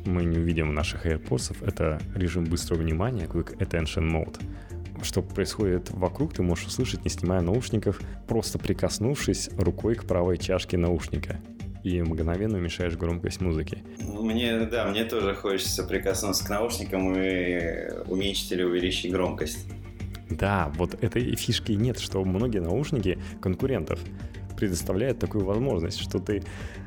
мы не увидим в наших AirPods, это режим быстрого внимания, Quick Attention Mode. Что происходит вокруг, ты можешь услышать, не снимая наушников, просто прикоснувшись рукой к правой чашке наушника и мгновенно уменьшаешь громкость музыки. Мне, да, мне тоже хочется прикоснуться к наушникам и уменьшить или увеличить громкость. Да, вот этой фишки нет, что многие наушники конкурентов предоставляют такую возможность, что ты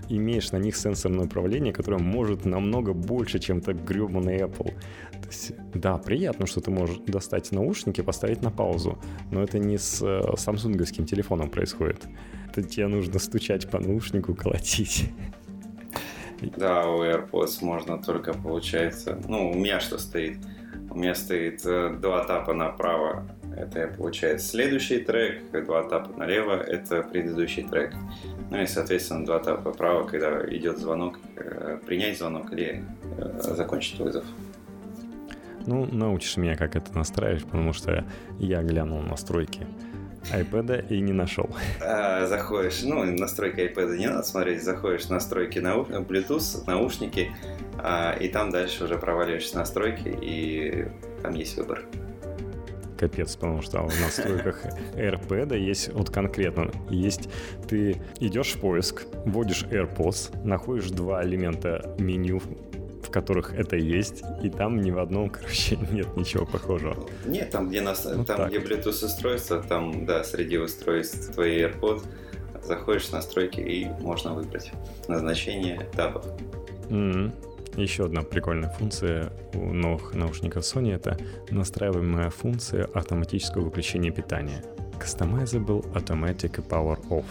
имеешь на них сенсорное управление, которое может намного больше, чем так гребаный Apple. То есть, да, приятно, что ты можешь достать наушники, поставить на паузу, но это не с э, самсунговским телефоном происходит. Это тебе нужно стучать по наушнику, колотить. Да, у AirPods можно только, получается, ну, у меня что стоит? У меня стоит э, два тапа направо, это получается следующий трек, два тапа налево, это предыдущий трек. Ну и, соответственно, два тапа вправо, когда идет звонок, э, принять звонок или э, закончить вызов. Ну, научишь меня, как это настраивать, потому что я глянул настройки iPad и не нашел. А, заходишь, ну, настройки iPad не надо смотреть, заходишь в настройки нау... Bluetooth, наушники, а, и там дальше уже проваливаешься в настройки, и там есть выбор капец, потому что в настройках AirPad есть вот конкретно, есть ты идешь в поиск, вводишь AirPods, находишь два элемента меню, в которых это есть, и там ни в одном, короче, нет ничего похожего. Нет, там, где, нас, вот там, где Bluetooth устройство, там, да, среди устройств твои AirPods, заходишь в настройки и можно выбрать назначение табов. Mm-hmm. Еще одна прикольная функция у новых наушников Sony это настраиваемая функция автоматического выключения питания. Customizable Automatic Power Off,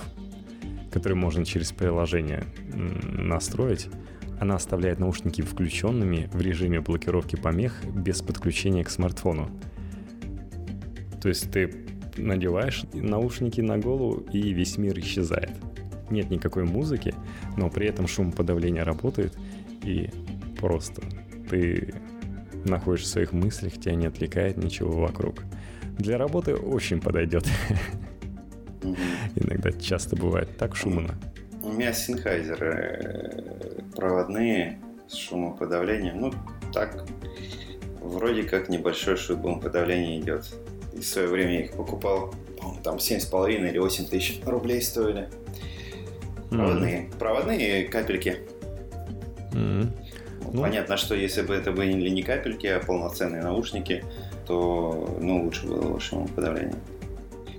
который можно через приложение настроить. Она оставляет наушники включенными в режиме блокировки помех без подключения к смартфону. То есть ты надеваешь наушники на голову и весь мир исчезает. Нет никакой музыки, но при этом шум подавления работает, и просто. Ты находишься в своих мыслях, тебя не отвлекает ничего вокруг. Для работы очень подойдет. Иногда часто бывает так шумно. У меня синхайзеры э, проводные, с шумоподавлением. Ну, так, вроде как небольшой шумоподавление идет. И в свое время я их покупал, там 7,5 или 8 тысяч рублей стоили. Проводные. Mm-hmm. Проводные капельки. Mm-hmm. Ну, Понятно, что если бы это были не капельки, а полноценные наушники, то ну, лучше было бы шумоподавление.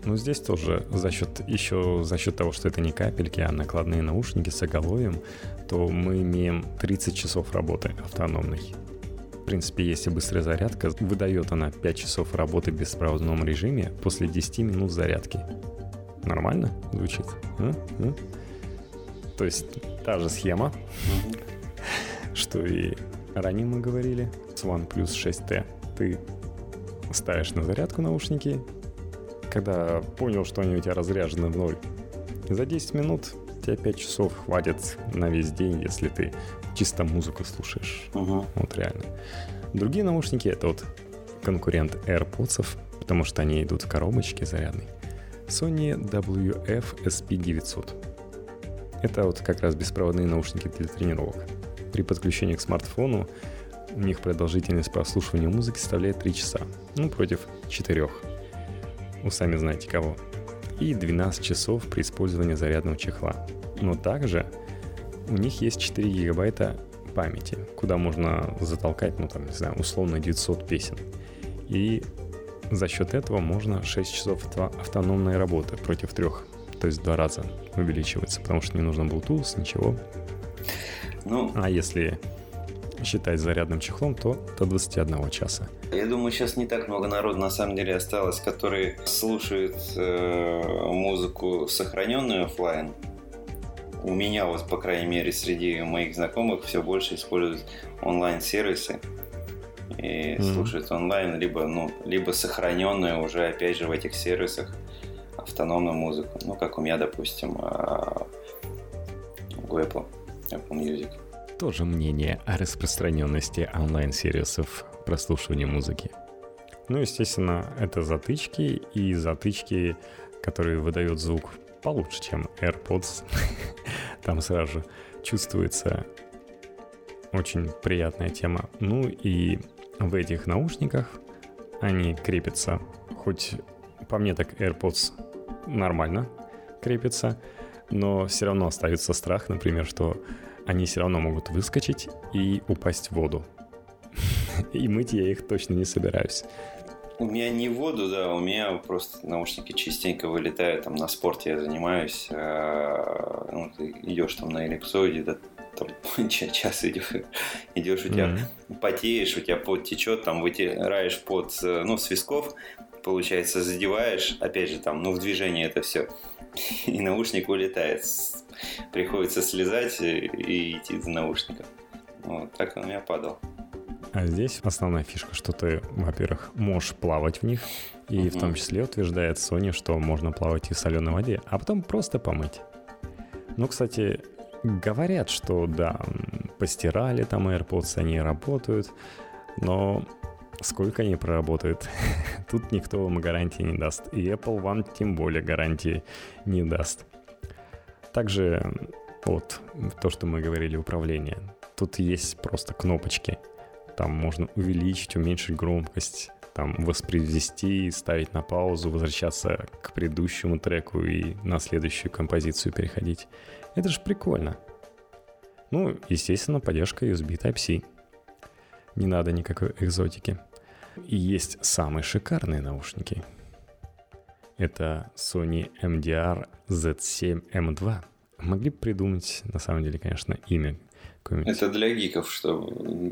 Ну, здесь тоже за счет, еще за счет того, что это не капельки, а накладные наушники с оголовьем, то мы имеем 30 часов работы автономной. В принципе, если быстрая зарядка, выдает она 5 часов работы в беспроводном режиме после 10 минут зарядки. Нормально звучит? А? А? То есть та же схема, что и ранее мы говорили с OnePlus 6T. Ты ставишь на зарядку наушники, когда понял, что они у тебя разряжены в ноль. За 10 минут тебе 5 часов хватит на весь день, если ты чисто музыку слушаешь. Угу. Вот реально. Другие наушники это вот конкурент AirPods, потому что они идут в коробочке зарядной. Sony WF SP900. Это вот как раз беспроводные наушники для тренировок. При подключении к смартфону у них продолжительность прослушивания музыки составляет 3 часа, ну, против 4 у сами знаете кого, и 12 часов при использовании зарядного чехла. Но также у них есть 4 гигабайта памяти, куда можно затолкать, ну там, не знаю, условно 900 песен. И за счет этого можно 6 часов автономной работы против трех. То есть в два раза увеличивается, потому что не нужно Bluetooth, ничего. Ну, а если считать зарядным чехлом, то до 21 часа. Я думаю, сейчас не так много народу на самом деле осталось, которые слушают э, музыку, сохраненную офлайн. У меня вот, по крайней мере, среди моих знакомых все больше используют онлайн-сервисы и mm-hmm. слушают онлайн, либо, ну, либо сохраненную уже, опять же, в этих сервисах автономную музыку. Ну, как у меня, допустим, у а, Apple, Apple Music тоже мнение о распространенности онлайн-сервисов прослушивания музыки. Ну, естественно, это затычки и затычки, которые выдают звук получше, чем AirPods. Там сразу чувствуется очень приятная тема. Ну и в этих наушниках они крепятся, хоть по мне так AirPods нормально крепятся, но все равно остается страх, например, что они все равно могут выскочить и упасть в воду. И мыть я их точно не собираюсь. У меня не в воду, да, у меня просто наушники частенько вылетают, там на спорте я занимаюсь, а, ну, ты идешь там на эллипсоиде, да, там час идешь, идешь у тебя mm-hmm. потеешь, у тебя пот течет, там вытираешь пот, ну, с висков, получается, задеваешь, опять же, там, ну, в движении это все, и наушник улетает приходится слезать и идти за наушником. Вот, так он у меня падал. А здесь основная фишка, что ты, во-первых, можешь плавать в них, и uh-huh. в том числе утверждает Sony, что можно плавать и в соленой воде, а потом просто помыть. Ну, кстати, говорят, что да, постирали там AirPods, они работают, но сколько они проработают, тут никто вам гарантии не даст. И Apple вам тем более гарантии не даст. Также вот то, что мы говорили, управление. Тут есть просто кнопочки. Там можно увеличить, уменьшить громкость, там воспроизвести, ставить на паузу, возвращаться к предыдущему треку и на следующую композицию переходить. Это же прикольно. Ну, естественно, поддержка USB Type-C. Не надо никакой экзотики. И есть самые шикарные наушники – это Sony MDR Z7M2. Могли бы придумать, на самом деле, конечно, имя какое-нибудь. Это для гиков, что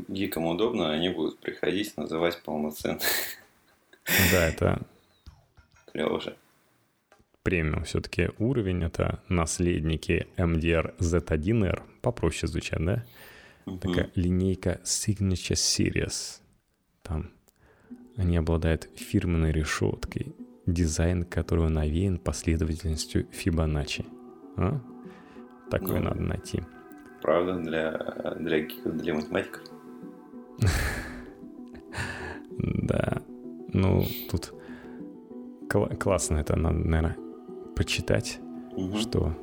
гикам удобно, они будут приходить, называть полноценно. Да, это... Клево же. Премиум все-таки уровень, это наследники MDR Z1R, попроще звучат, да? Угу. Такая линейка Signature Series. Там они обладают фирменной решеткой, дизайн которого навеян последовательностью Фибоначчи. А? Такое ну, надо найти. Правда, для, для, для математиков. Да. Ну, тут классно это надо, наверное, почитать, что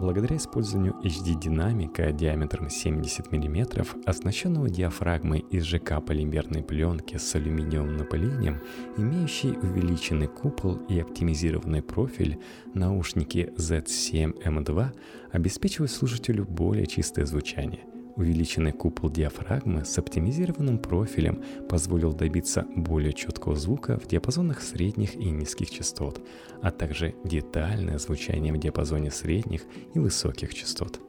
Благодаря использованию HD-динамика диаметром 70 мм, оснащенного диафрагмой из ЖК-полимерной пленки с алюминиевым напылением, имеющий увеличенный купол и оптимизированный профиль, наушники Z7M2 обеспечивают слушателю более чистое звучание. Увеличенный купол диафрагмы с оптимизированным профилем позволил добиться более четкого звука в диапазонах средних и низких частот, а также детальное звучание в диапазоне средних и высоких частот.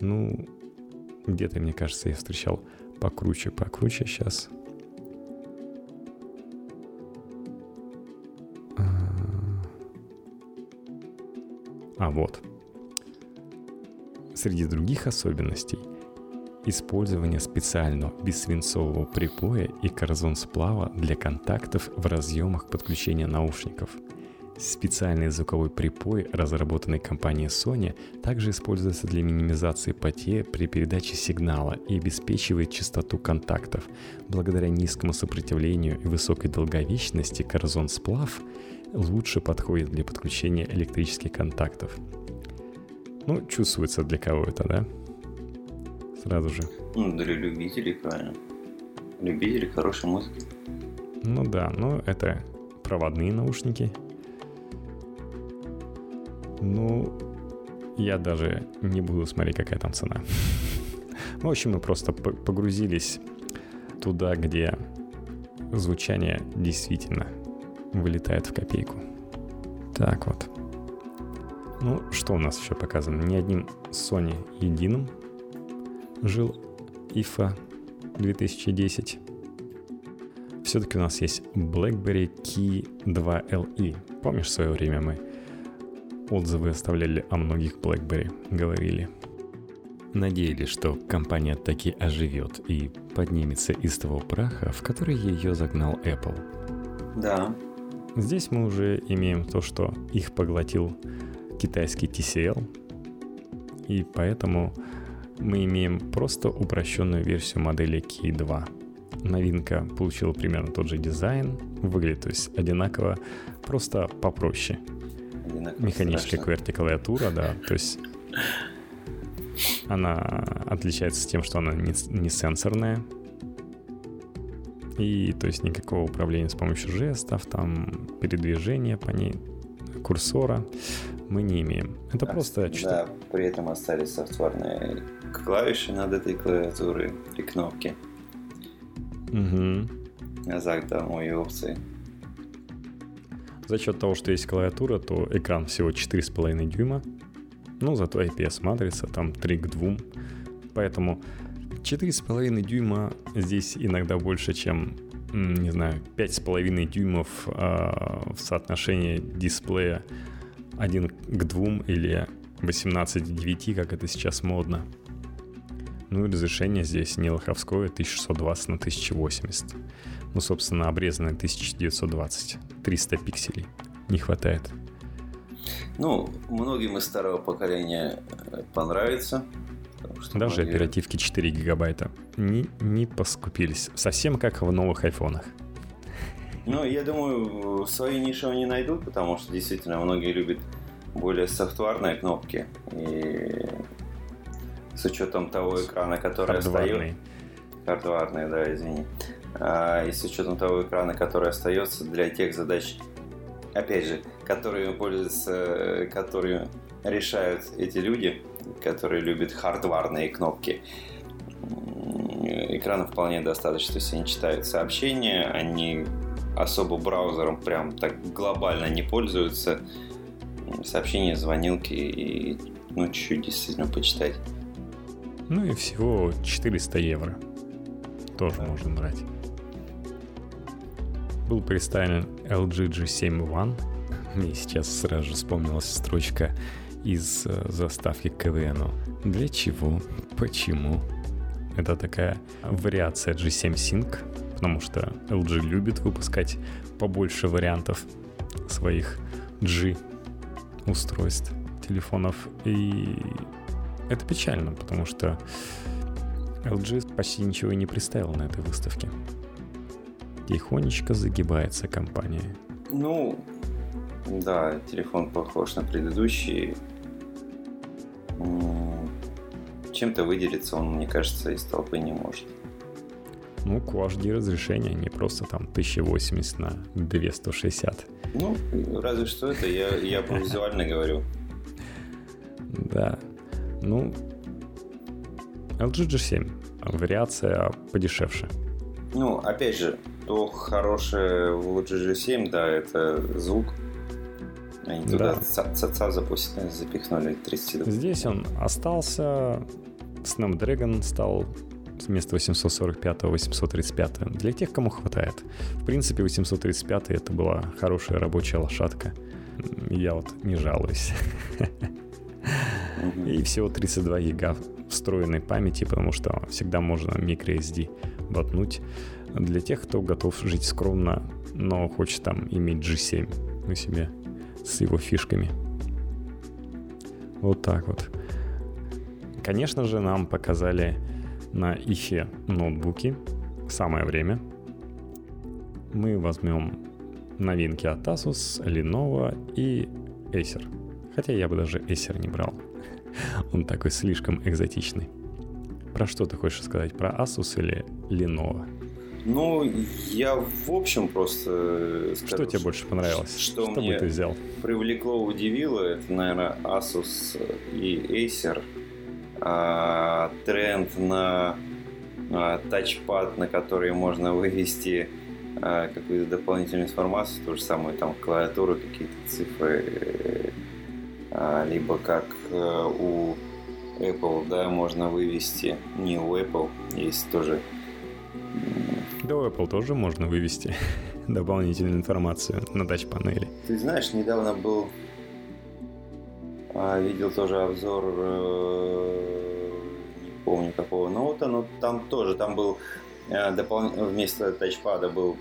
Ну, где-то, мне кажется, я встречал покруче, покруче сейчас. А, а вот. Среди других особенностей – использование специального бессвинцового припоя и коррозон-сплава для контактов в разъемах подключения наушников. Специальный звуковой припой, разработанный компанией Sony, также используется для минимизации потерь при передаче сигнала и обеспечивает частоту контактов. Благодаря низкому сопротивлению и высокой долговечности коррозон-сплав лучше подходит для подключения электрических контактов – ну, чувствуется для кого это, да? Сразу же. Ну, для любителей, правильно. Любители хорошей музыки. Ну да, ну это проводные наушники. Ну, я даже не буду смотреть, какая там цена. В общем, мы просто погрузились туда, где звучание действительно вылетает в копейку. Так вот. Ну, что у нас еще показано? Ни одним Sony единым жил IFA 2010. Все-таки у нас есть BlackBerry Key 2 LE. Помнишь, в свое время мы отзывы оставляли о многих BlackBerry, говорили. Надеялись, что компания таки оживет и поднимется из того праха, в который ее загнал Apple. Да. Здесь мы уже имеем то, что их поглотил китайский TCL, и поэтому мы имеем просто упрощенную версию модели Key 2. Новинка получила примерно тот же дизайн, выглядит то есть одинаково, просто попроще. Одинаково Механическая QWERTY-клавиатура, да, то есть она отличается тем, что она не, не сенсорная, и то есть никакого управления с помощью жестов, там передвижения по ней, курсора мы не имеем. Это а, просто Да, при этом остались софтварные клавиши над этой клавиатурой и кнопки. Угу. Так, да, мои опции. За счет того, что есть клавиатура, то экран всего 4,5 дюйма. Ну, зато IPS-матрица там 3 к 2. Поэтому 4,5 дюйма здесь иногда больше, чем, не знаю, 5,5 дюймов э, в соотношении дисплея 1 к 2 или 18 к 9, как это сейчас модно. Ну и разрешение здесь не лоховское, 1620 на 1080. Ну, собственно, обрезанное 1920. 300 пикселей. Не хватает. Ну, многим из старого поколения э, понравится. Даже многие... оперативки 4 гигабайта не, не поскупились. Совсем как в новых айфонах. Ну, я думаю, свои ниши они найдут, потому что действительно многие любят более софтварные кнопки. И с учетом того экрана, который остается... Хардварные, да, извини. А, и с учетом того экрана, который остается для тех задач, опять же, которые пользуются, которые решают эти люди, которые любят хардварные кнопки, экрана вполне достаточно, то есть они читают сообщения, они особо браузером прям так глобально не пользуются. Сообщения, звонилки и ну, чуть-чуть действительно почитать. Ну и всего 400 евро. Тоже да. можно брать. Был представлен LG G7 One. Мне сейчас сразу же вспомнилась строчка из э, заставки к КВН. Для чего? Почему? Это такая вариация G7 Sync, потому что LG любит выпускать побольше вариантов своих G устройств, телефонов. И это печально, потому что LG почти ничего и не представил на этой выставке. Тихонечко загибается компания. Ну, да, телефон похож на предыдущий. чем-то выделиться он, мне кажется, из толпы не может. Ну, QHD разрешение, не просто там 1080 на 2160. Ну, разве что это, я, я про визуально говорю. Да. Ну, LG G7. Вариация подешевше. Ну, опять же, то хорошее в LG G7, да, это звук. Они туда да. ЦА запихнули 32. Здесь он остался. Snapdragon стал вместо 845 835 для тех, кому хватает. В принципе, 835 это была хорошая рабочая лошадка. Я вот не жалуюсь. И всего 32 гига встроенной памяти, потому что всегда можно microSD ботнуть. Для тех, кто готов жить скромно, но хочет там иметь G7 у себя с его фишками. Вот так вот. Конечно же, нам показали на ихе ноутбуки. Самое время. Мы возьмем новинки от Asus, Lenovo и Acer. Хотя я бы даже Acer не брал. Он такой слишком экзотичный. Про что ты хочешь сказать? Про Asus или Lenovo? Ну, я в общем просто скажу, Что тебе больше понравилось? Что, что мне бы ты взял? привлекло, удивило, это, наверное, Asus и Acer. А, тренд на а, тачпад, на который можно вывести а, какую-то дополнительную информацию, то же самое там клавиатуру, какие-то цифры, либо как а, у Apple, да, можно вывести, не у Apple, есть тоже да, у Apple тоже можно вывести дополнительную информацию на тач-панели. Ты знаешь, недавно был... А, видел тоже обзор, э, не помню какого ноута, но там тоже, там был э, допол... вместо тачпада был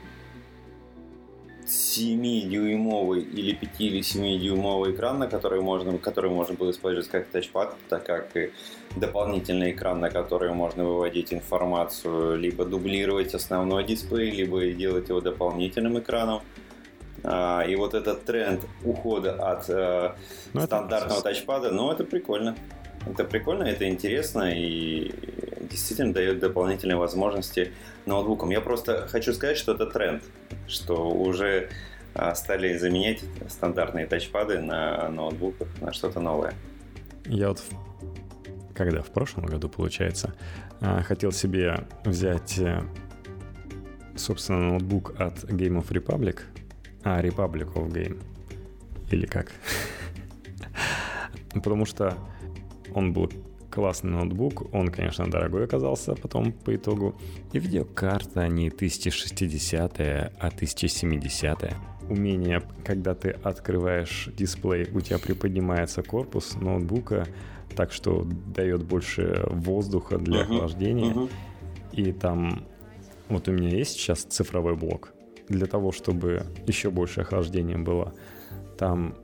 7-дюймовый или 5 или 7-дюймовый экран, на который можно, который можно было использовать как тачпад, так как и дополнительный экран, на который можно выводить информацию, либо дублировать основной дисплей, либо делать его дополнительным экраном. И вот этот тренд ухода от э, ну, стандартного тачпада, ну это прикольно. Это прикольно, это интересно и действительно дает дополнительные возможности ноутбукам. Я просто хочу сказать, что это тренд, что уже а, стали заменять стандартные тачпады на ноутбуках на что-то новое. Я вот когда в прошлом году, получается, а, хотел себе взять, э, собственно, ноутбук от Game of Republic, а Republic of Game, или как? Потому что он был классный ноутбук, он, конечно, дорогой оказался потом по итогу. И видеокарта не 1060, а 1070. Умение, когда ты открываешь дисплей, у тебя приподнимается корпус ноутбука, так что дает больше воздуха для uh-huh, охлаждения. Uh-huh. И там, вот у меня есть сейчас цифровой блок. Для того, чтобы еще больше охлаждения было, там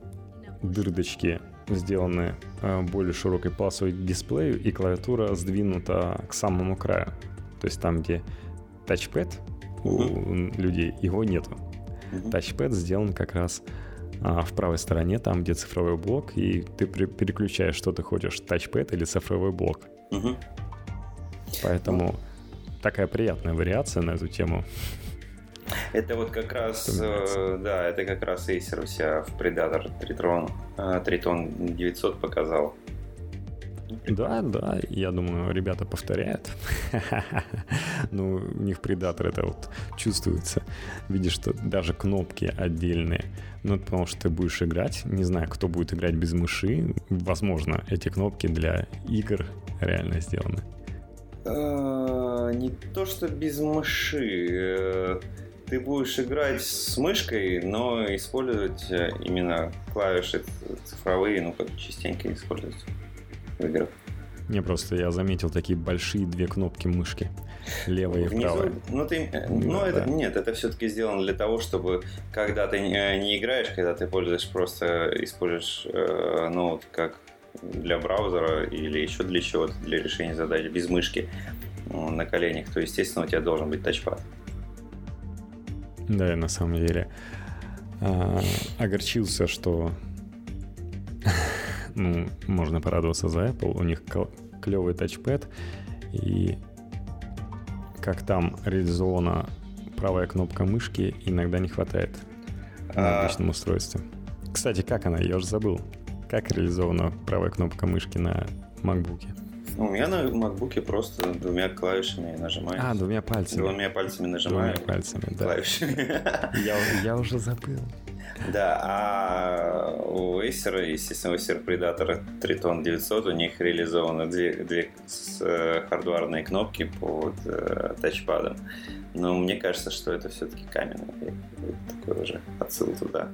дырдочки сделаны э, более широкой полосой дисплею, и клавиатура сдвинута к самому краю. То есть там, где тачпэд у людей, его нету. Uh-huh. Тачпэд сделан как раз а, в правой стороне, там, где цифровой блок, и ты переключаешь, что ты хочешь, тачпэд или цифровой блок. Uh-huh. Поэтому такая приятная вариация на эту тему. Это вот как раз, э, да, это как раз Acer у себя в Predator Triton, э, Triton 900 показал. Да, да, я думаю, ребята повторяют. ну, у них Predator это вот чувствуется. Видишь, что даже кнопки отдельные. Ну, это потому что ты будешь играть. Не знаю, кто будет играть без мыши. Возможно, эти кнопки для игр реально сделаны. Э, не то, что без мыши. Э, ты будешь играть с мышкой, но использовать э, именно клавиши цифровые, ну, как частенько используются в играх. Не, просто я заметил такие большие две кнопки мышки. Левая Внизу, и правая. Ну, ты, ну да. это, нет, это все-таки сделано для того, чтобы когда ты не, не играешь, когда ты пользуешь просто используешь э, ноут как для браузера или еще для чего-то, для решения задач без мышки на коленях, то, естественно, у тебя должен быть тачпад. Да, я на самом деле а, огорчился, что ну, можно порадоваться за Apple. У них клевый тачпэд. И как там реализована правая кнопка мышки, иногда не хватает на а... обычном устройстве. Кстати, как она? Я уже забыл. Как реализована правая кнопка мышки на MacBook? Ну, у меня на MacBook просто двумя клавишами нажимаю. А, двумя пальцами. Двумя пальцами нажимаю. Двумя пальцами, да. Клавишами. Я, я уже забыл. Да, а у Acer, естественно, у Acer Predator Triton 900 у них реализованы две, две э, хардварные кнопки под э, тачпадом. Но мне кажется, что это все-таки каменный. Такой уже отсыл туда.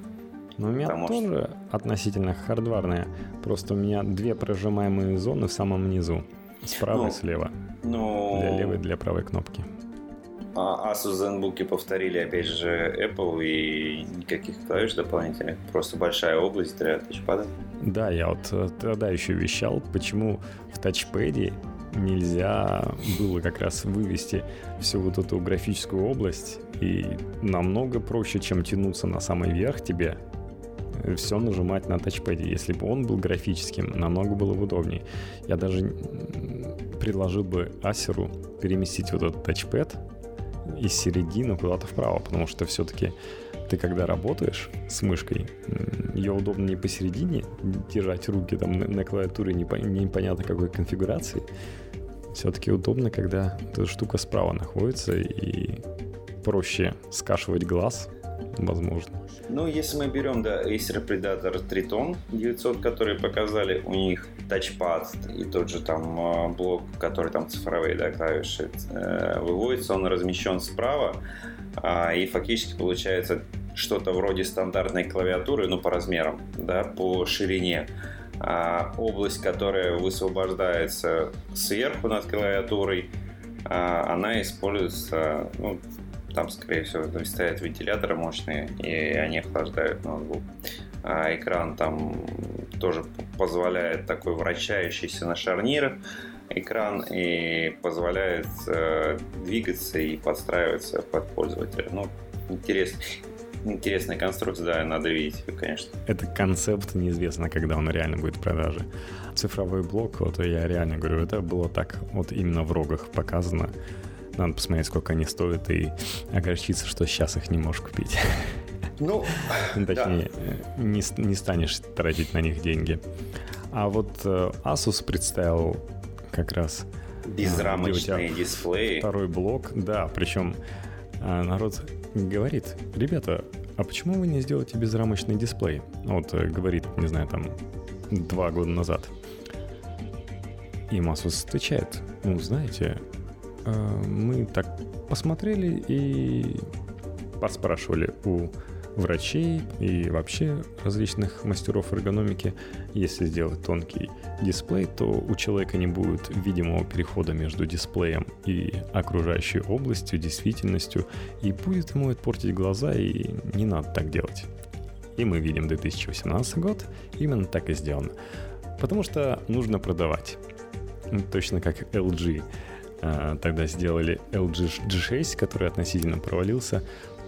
Но у меня Потому тоже что... относительно хардварная. Просто у меня две прожимаемые зоны в самом низу. Справа ну, и слева. Ну... Для левой, для правой кнопки. А Asus ZenBook повторили, опять же, Apple и никаких клавиш дополнительных. Просто большая область для тачпада. Да, я вот э, тогда еще вещал, почему в тачпэде нельзя было как раз вывести всю вот эту графическую область и намного проще, чем тянуться на самый верх тебе, все нажимать на тачпаде. Если бы он был графическим, намного было бы удобнее. Я даже предложил бы Асеру переместить вот этот тачпэд из середины куда-то вправо, потому что все-таки ты когда работаешь с мышкой, ее удобно не посередине держать руки там на клавиатуре непонятно какой конфигурации. Все-таки удобно, когда эта штука справа находится и проще скашивать глаз, возможно. Ну, если мы берем, да, Acer Predator Triton 900, которые показали, у них тачпад и тот же там а, блок, который там цифровые, да, клавиши, э, выводится, он размещен справа, а, и фактически получается что-то вроде стандартной клавиатуры, ну, по размерам, да, по ширине. А область, которая высвобождается сверху над клавиатурой, а, она используется ну, там, скорее всего, стоят вентиляторы мощные, и они охлаждают ноутбук. А экран там тоже позволяет такой вращающийся на шарнирах экран и позволяет э, двигаться и подстраиваться под пользователя. Ну, интересно. Интересная конструкция, да, надо видеть, конечно. Это концепт неизвестно, когда он реально будет в продаже. Цифровой блок, вот я реально говорю, это было так вот именно в рогах показано. Надо посмотреть, сколько они стоят, и огорчиться, что сейчас их не можешь купить. Ну, Точнее, да. не, не станешь тратить на них деньги. А вот э, Asus представил как раз а, безрамочные дисплеи. Второй блок, да, причем народ говорит, ребята, а почему вы не сделаете безрамочный дисплей? Вот э, говорит, не знаю, там два года назад. И Asus отвечает, ну, знаете, Э, мы так посмотрели и поспрашивали у врачей и вообще различных мастеров эргономики. Если сделать тонкий дисплей, то у человека не будет видимого перехода между дисплеем и окружающей областью, действительностью, и будет ему портить глаза, и не надо так делать. И мы видим 2018 год, именно так и сделано. Потому что нужно продавать. Точно как LG тогда сделали LG G6, который относительно провалился.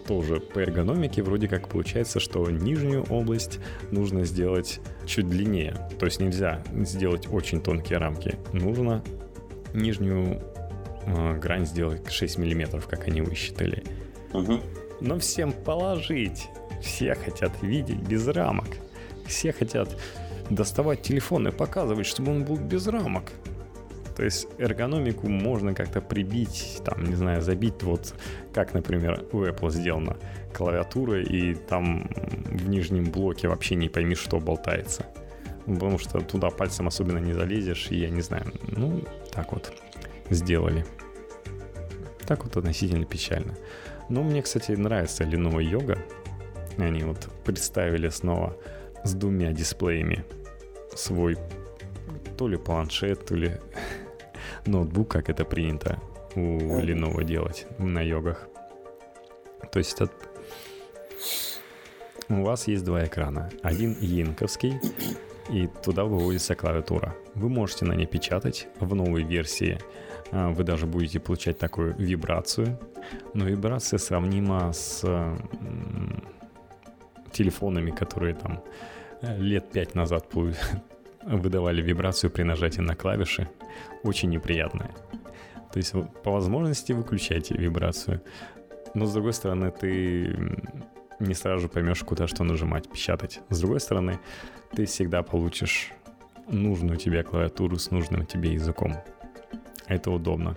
Тоже по эргономике вроде как получается, что нижнюю область нужно сделать чуть длиннее. То есть нельзя сделать очень тонкие рамки. Нужно нижнюю э, грань сделать 6 миллиметров, как они высчитали. Угу. Но всем положить. Все хотят видеть без рамок. Все хотят доставать телефон и показывать, чтобы он был без рамок. То есть эргономику можно как-то прибить, там, не знаю, забить вот как, например, у Apple сделано клавиатура, и там в нижнем блоке вообще не пойми, что болтается. Потому что туда пальцем особенно не залезешь, и я не знаю. Ну, так вот сделали. Так вот относительно печально. Но мне, кстати, нравится Lenovo Yoga. Они вот представили снова с двумя дисплеями свой то ли планшет, то ли ноутбук, как это принято у Lenovo делать на йогах. То есть это... у вас есть два экрана. Один инковский, и туда выводится клавиатура. Вы можете на ней печатать. В новой версии а, вы даже будете получать такую вибрацию. Но вибрация сравнима с телефонами, которые там э, лет пять назад выдавали вибрацию при нажатии на клавиши. Очень неприятная. То есть по возможности выключайте вибрацию. Но с другой стороны, ты не сразу поймешь, куда что нажимать, печатать. С другой стороны, ты всегда получишь нужную тебе клавиатуру с нужным тебе языком. Это удобно.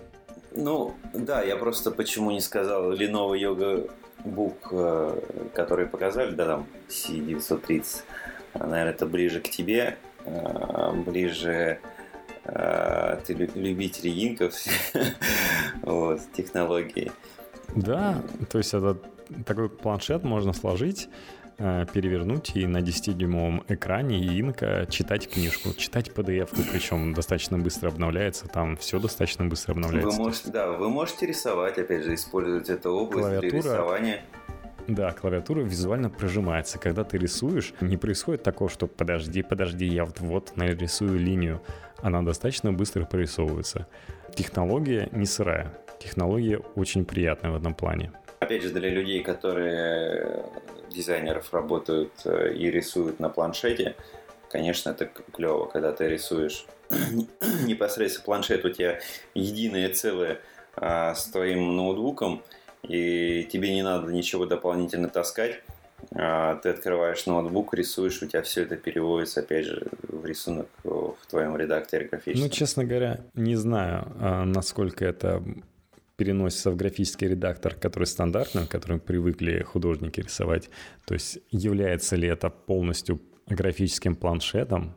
Ну, да, я просто почему не сказал Lenovo Yoga Book, э, который показали, да, там C930. Наверное, это ближе к тебе, ближе э, ты любитель инков, вот, технологии. Да, то есть это такой планшет можно сложить, э, перевернуть и на 10-дюймовом экране инка читать книжку, читать PDF, причем достаточно быстро обновляется, там все достаточно быстро обновляется. Вы можете, да, вы можете рисовать, опять же, использовать эту область Клавиатура, для рисования. Да, клавиатура визуально прожимается. Когда ты рисуешь, не происходит такого, что подожди, подожди, я вот, вот нарисую линию. Она достаточно быстро прорисовывается. Технология не сырая. Технология очень приятная в этом плане. Опять же, для людей, которые дизайнеров работают э, и рисуют на планшете, конечно, это клево, когда ты рисуешь непосредственно планшет у тебя единое целое а, с твоим ноутбуком, и тебе не надо ничего дополнительно таскать. А, ты открываешь ноутбук, рисуешь, у тебя все это переводится, опять же, в рисунок в твоем редакторе графическом. Ну, честно говоря, не знаю, а, насколько это переносится в графический редактор, который стандартный, которым привыкли художники рисовать. То есть является ли это полностью графическим планшетом,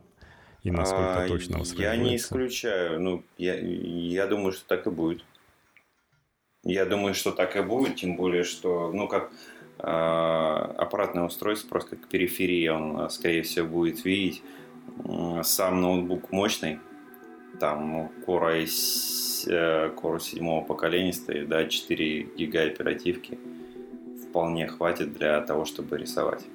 и насколько а, точно Я не исключаю. Ну, я, я думаю, что так и будет. Я думаю, что так и будет, тем более, что, ну, как э, аппаратное устройство, просто как периферия, он, скорее всего, будет видеть. Сам ноутбук мощный, там Core Э, Core седьмого поколения стоит, да, 4 гига оперативки вполне хватит для того, чтобы рисовать.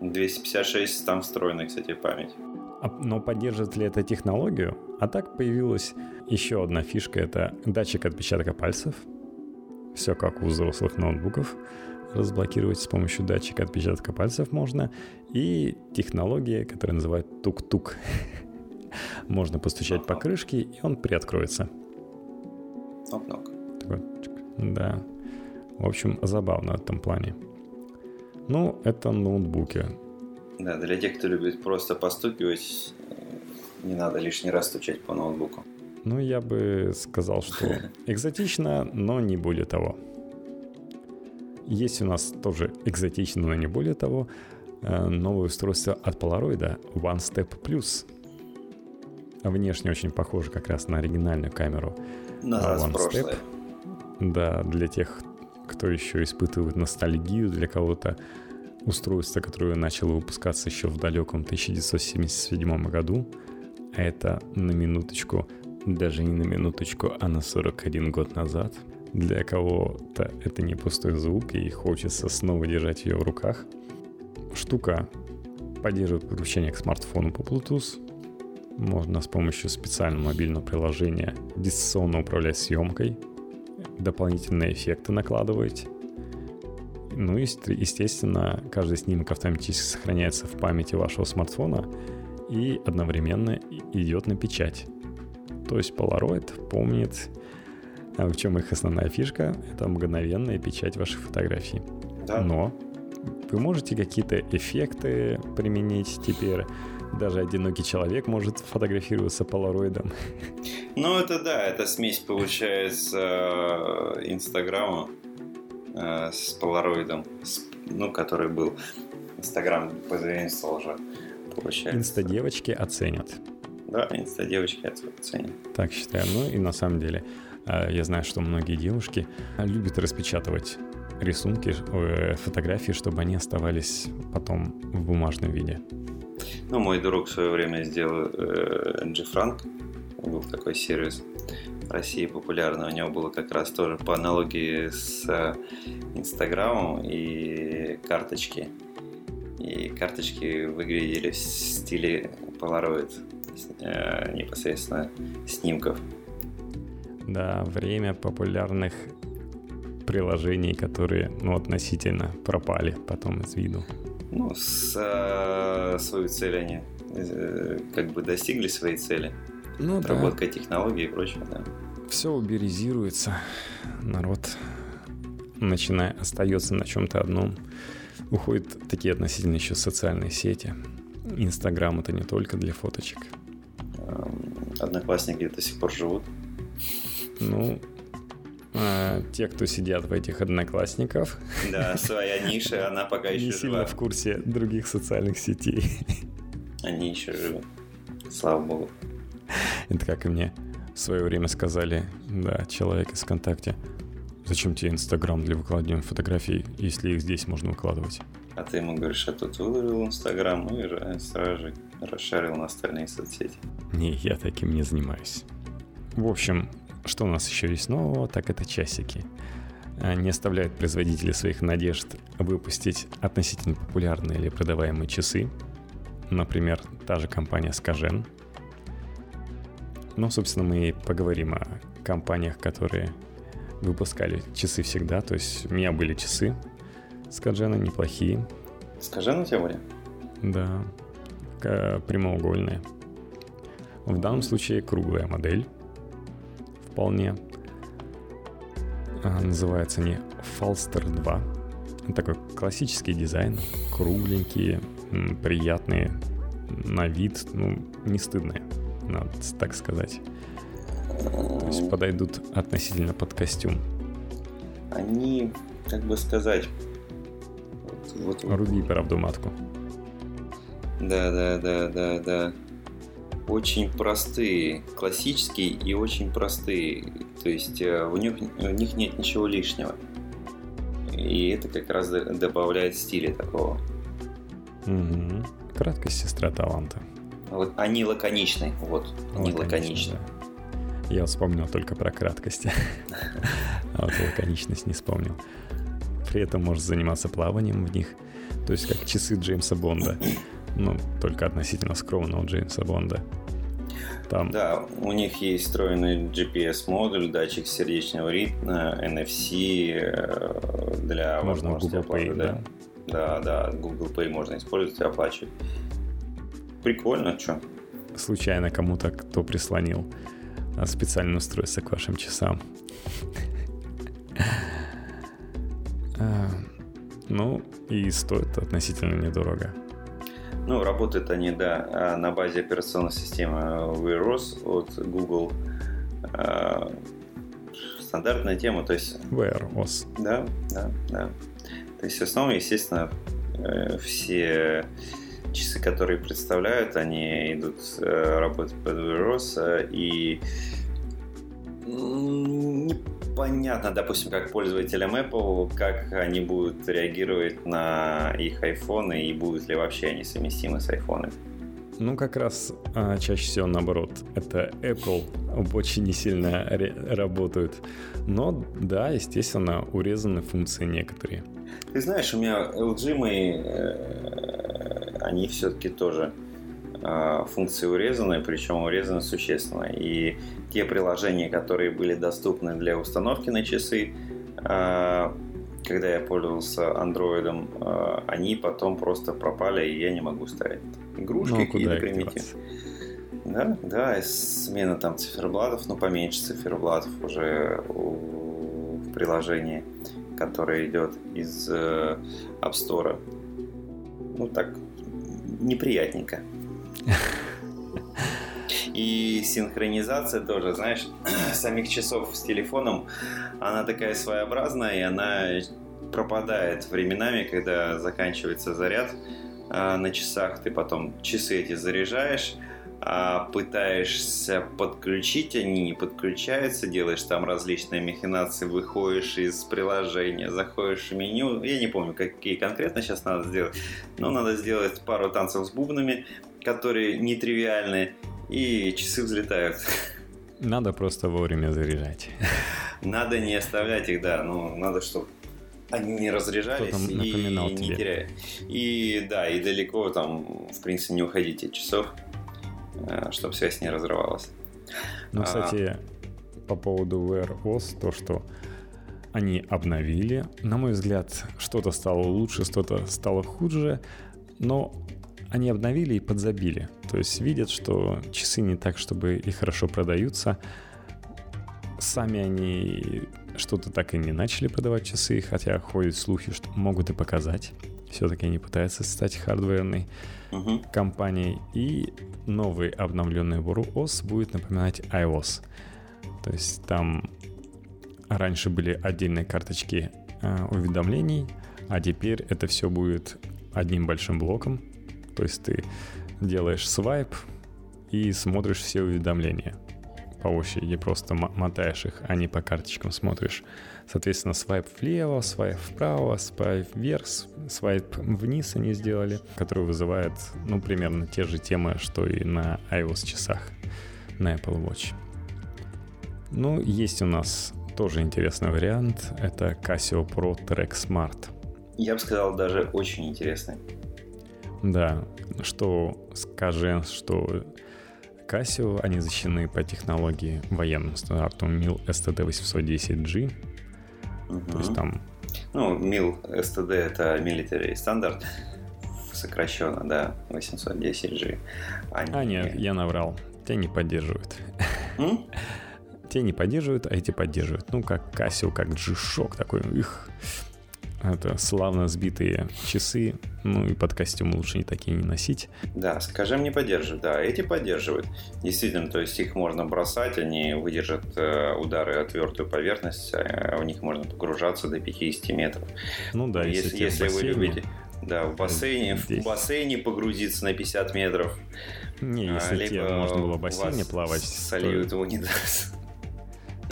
256 там встроенная, кстати, память. А, но поддерживает ли это технологию? А так появилась еще одна фишка, это датчик отпечатка пальцев. Все как у взрослых ноутбуков. Разблокировать с помощью датчика отпечатка пальцев можно. И технология, которая называют тук-тук. Можно постучать по крышке, и он приоткроется. Нок-нок. Да. В общем, забавно в этом плане. Ну, это ноутбуки. Да, для тех, кто любит просто постукивать, не надо лишний раз стучать по ноутбуку. Ну, я бы сказал, что экзотично, но не более того. Есть у нас тоже экзотично, но не более того, э, новое устройство от Polaroid One Step Plus. Внешне очень похоже как раз на оригинальную камеру Назад One в прошлое. Step. Да, для тех, кто еще испытывает ностальгию, для кого-то устройство, которое начало выпускаться еще в далеком 1977 году, а это на минуточку, даже не на минуточку, а на 41 год назад. Для кого-то это не пустой звук, и хочется снова держать ее в руках. Штука поддерживает подключение к смартфону по Bluetooth, можно с помощью специального мобильного приложения дистанционно управлять съемкой, дополнительные эффекты накладывать. Ну и, естественно, каждый снимок автоматически сохраняется в памяти вашего смартфона и одновременно идет на печать. То есть Polaroid помнит, а в чем их основная фишка, это мгновенная печать ваших фотографий. Да. Но вы можете какие-то эффекты применить теперь, даже одинокий человек может фотографироваться полароидом. Ну, это да, это смесь получается э, Инстаграма э, с полароидом, ну, который был. Инстаграм позаимствовал уже, получается. Инста-девочки оценят. Да, инста-девочки оценят. Так считаю. Ну и на самом деле, э, я знаю, что многие девушки любят распечатывать рисунки, фотографии, чтобы они оставались потом в бумажном виде. Ну, мой друг в свое время сделал э, G Frank, был такой сервис в России популярный, у него было как раз тоже по аналогии с э, Инстаграмом и карточки. И карточки выглядели в стиле Polaroid, э, непосредственно снимков. Да, время популярных приложений, которые ну, относительно пропали потом из виду ну, с, э, свою цель они э, как бы достигли своей цели. Ну Отработка технологий и прочего, да. Все уберизируется. Народ, начиная, остается на чем-то одном. Уходят такие относительно еще социальные сети. Инстаграм это не только для фоточек. Эм, Одноклассники до сих пор живут. Ну, а, те, кто сидят в этих одноклассников, Да, своя ниша, она пока не еще сильно жива. в курсе других социальных сетей. Они еще живы. Слава богу. Это как и мне в свое время сказали, да, человек из ВКонтакте, зачем тебе Инстаграм для выкладывания фотографий, если их здесь можно выкладывать? А ты ему говоришь, а тут выложил Инстаграм, ну и сразу же расшарил на остальные соцсети. Не, я таким не занимаюсь. В общем, что у нас еще есть нового, так это часики. А, Не оставляют производители своих надежд выпустить относительно популярные или продаваемые часы. Например, та же компания Скажен. Ну, собственно, мы и поговорим о компаниях, которые выпускали часы всегда. То есть у меня были часы Скажена неплохие, Скажи на тебя были? да, к- прямоугольные. В данном случае круглая модель. Вполне. Называются они Falster 2. Такой классический дизайн. Кругленькие, приятные на вид. Ну, не стыдные, надо так сказать. То есть подойдут относительно под костюм. Они, как бы сказать, вот, вот- Руби правду матку. Да, да, да, да, да, очень простые, классические и очень простые. То есть э, у них, у них нет ничего лишнего. И это как раз добавляет стиля такого. Мгм. Краткость сестра таланта. Вот они лаконичны, вот, они лаконичны. да. Я вспомнил только про краткость. А вот лаконичность не вспомнил. При этом может заниматься плаванием в них. То есть как часы Джеймса Бонда. Ну, только относительно скромного Джеймса Бонда. Там Да, у них есть встроенный GPS-модуль, датчик сердечного ритма, NFC э, для можно возможности Google Pay, оплаты, да. Да, да, Google Pay можно использовать и оплачивать. Прикольно, что? Случайно кому-то, кто прислонил а, специальное устройство к вашим часам. А, Ну, и стоит относительно недорого. Ну, работают они, да, а, на базе операционной системы Wear OS от Google. А, Стандартная тема, то есть Wear OS. Да, да, да. То есть в основном, естественно, э, все часы, которые представляют, они идут э, работать под Weros, э, и непонятно, допустим, как пользователям Apple, как они будут реагировать на их айфоны и будут ли вообще они совместимы с айфонами. Ну, как раз а, чаще всего наоборот. Это Apple очень не сильно работают. Но, да, естественно, урезаны функции некоторые. Ты знаешь, у меня LG мои, э, они все-таки тоже функции урезаны, причем урезаны существенно. И те приложения, которые были доступны для установки на часы, э, когда я пользовался андроидом, э, они потом просто пропали, и я не могу ставить игрушки Ну, а какие-то примитивные. Да, да, и смена там циферблатов, ну поменьше циферблатов уже в приложении, которое идет из э, App Store. Ну так, неприятненько. И синхронизация тоже, знаешь, самих часов с телефоном, она такая своеобразная, и она пропадает временами, когда заканчивается заряд а, на часах, ты потом часы эти заряжаешь, а пытаешься подключить, они не подключаются, делаешь там различные махинации, выходишь из приложения, заходишь в меню, я не помню, какие конкретно сейчас надо сделать, но надо сделать пару танцев с бубнами, которые нетривиальные, и часы взлетают. Надо просто вовремя заряжать. Надо не оставлять их, да, ну, надо, чтобы они не разряжались и не тебе. теряли. И да, и далеко там, в принципе, не уходите от часов, чтобы связь не разрывалась. Ну, А. кстати, по поводу Wear OS, то, что они обновили, на мой взгляд, что-то стало лучше, что-то стало хуже, но они обновили и подзабили. То есть видят, что часы не так, чтобы и хорошо продаются. Сами они что-то так и не начали продавать часы, хотя ходят слухи, что могут и показать. Все-таки они пытаются стать хардверной uh-huh. компанией. И новый обновленный Wear OS будет напоминать iOS. То есть там раньше были отдельные карточки э, уведомлений, а теперь это все будет одним большим блоком. То есть ты делаешь свайп и смотришь все уведомления по очереди, просто мотаешь их, а не по карточкам смотришь. Соответственно, свайп влево, свайп вправо, свайп вверх, свайп вниз они сделали, который вызывает, ну, примерно те же темы, что и на iOS часах, на Apple Watch. Ну, есть у нас тоже интересный вариант. Это Casio Pro Track Smart. Я бы сказал, даже очень интересный. Да, что скажем, что Casio, они защищены по технологии военным стандартам MIL STD810G. Угу. То есть там... Ну, MIL STD это military стандарт, сокращенно, да, 810G. Они... А нет, я наврал. Тебя не поддерживают. М? Те не поддерживают, а эти поддерживают. Ну, как Casio, как G-Shock такой. Их это славно сбитые часы, ну и под костюм лучше не такие не носить. Да, скажем, не поддерживают, да, эти поддерживают. Действительно, то есть их можно бросать, они выдержат э, удары о твердую поверхность, э, в них можно погружаться до 50 метров. Ну да, если, если, если вы любите. Да, в бассейне, Здесь. в бассейне погрузиться на 50 метров. Не, если а, тебе можно было в бассейне плавать. Сольют то... унитаз.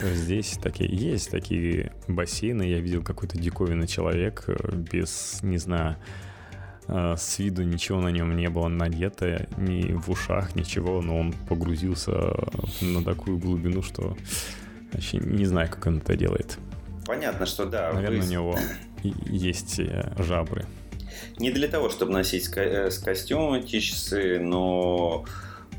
Здесь такие есть такие бассейны. Я видел какой-то диковинный человек э, без, не знаю, э, с виду ничего на нем не было надето, ни в ушах, ничего, но он погрузился на такую глубину, что вообще не знаю, как он это делает. Понятно, что да. Наверное, вы... у него есть э, жабры. Не для того, чтобы носить с костюмом эти часы, но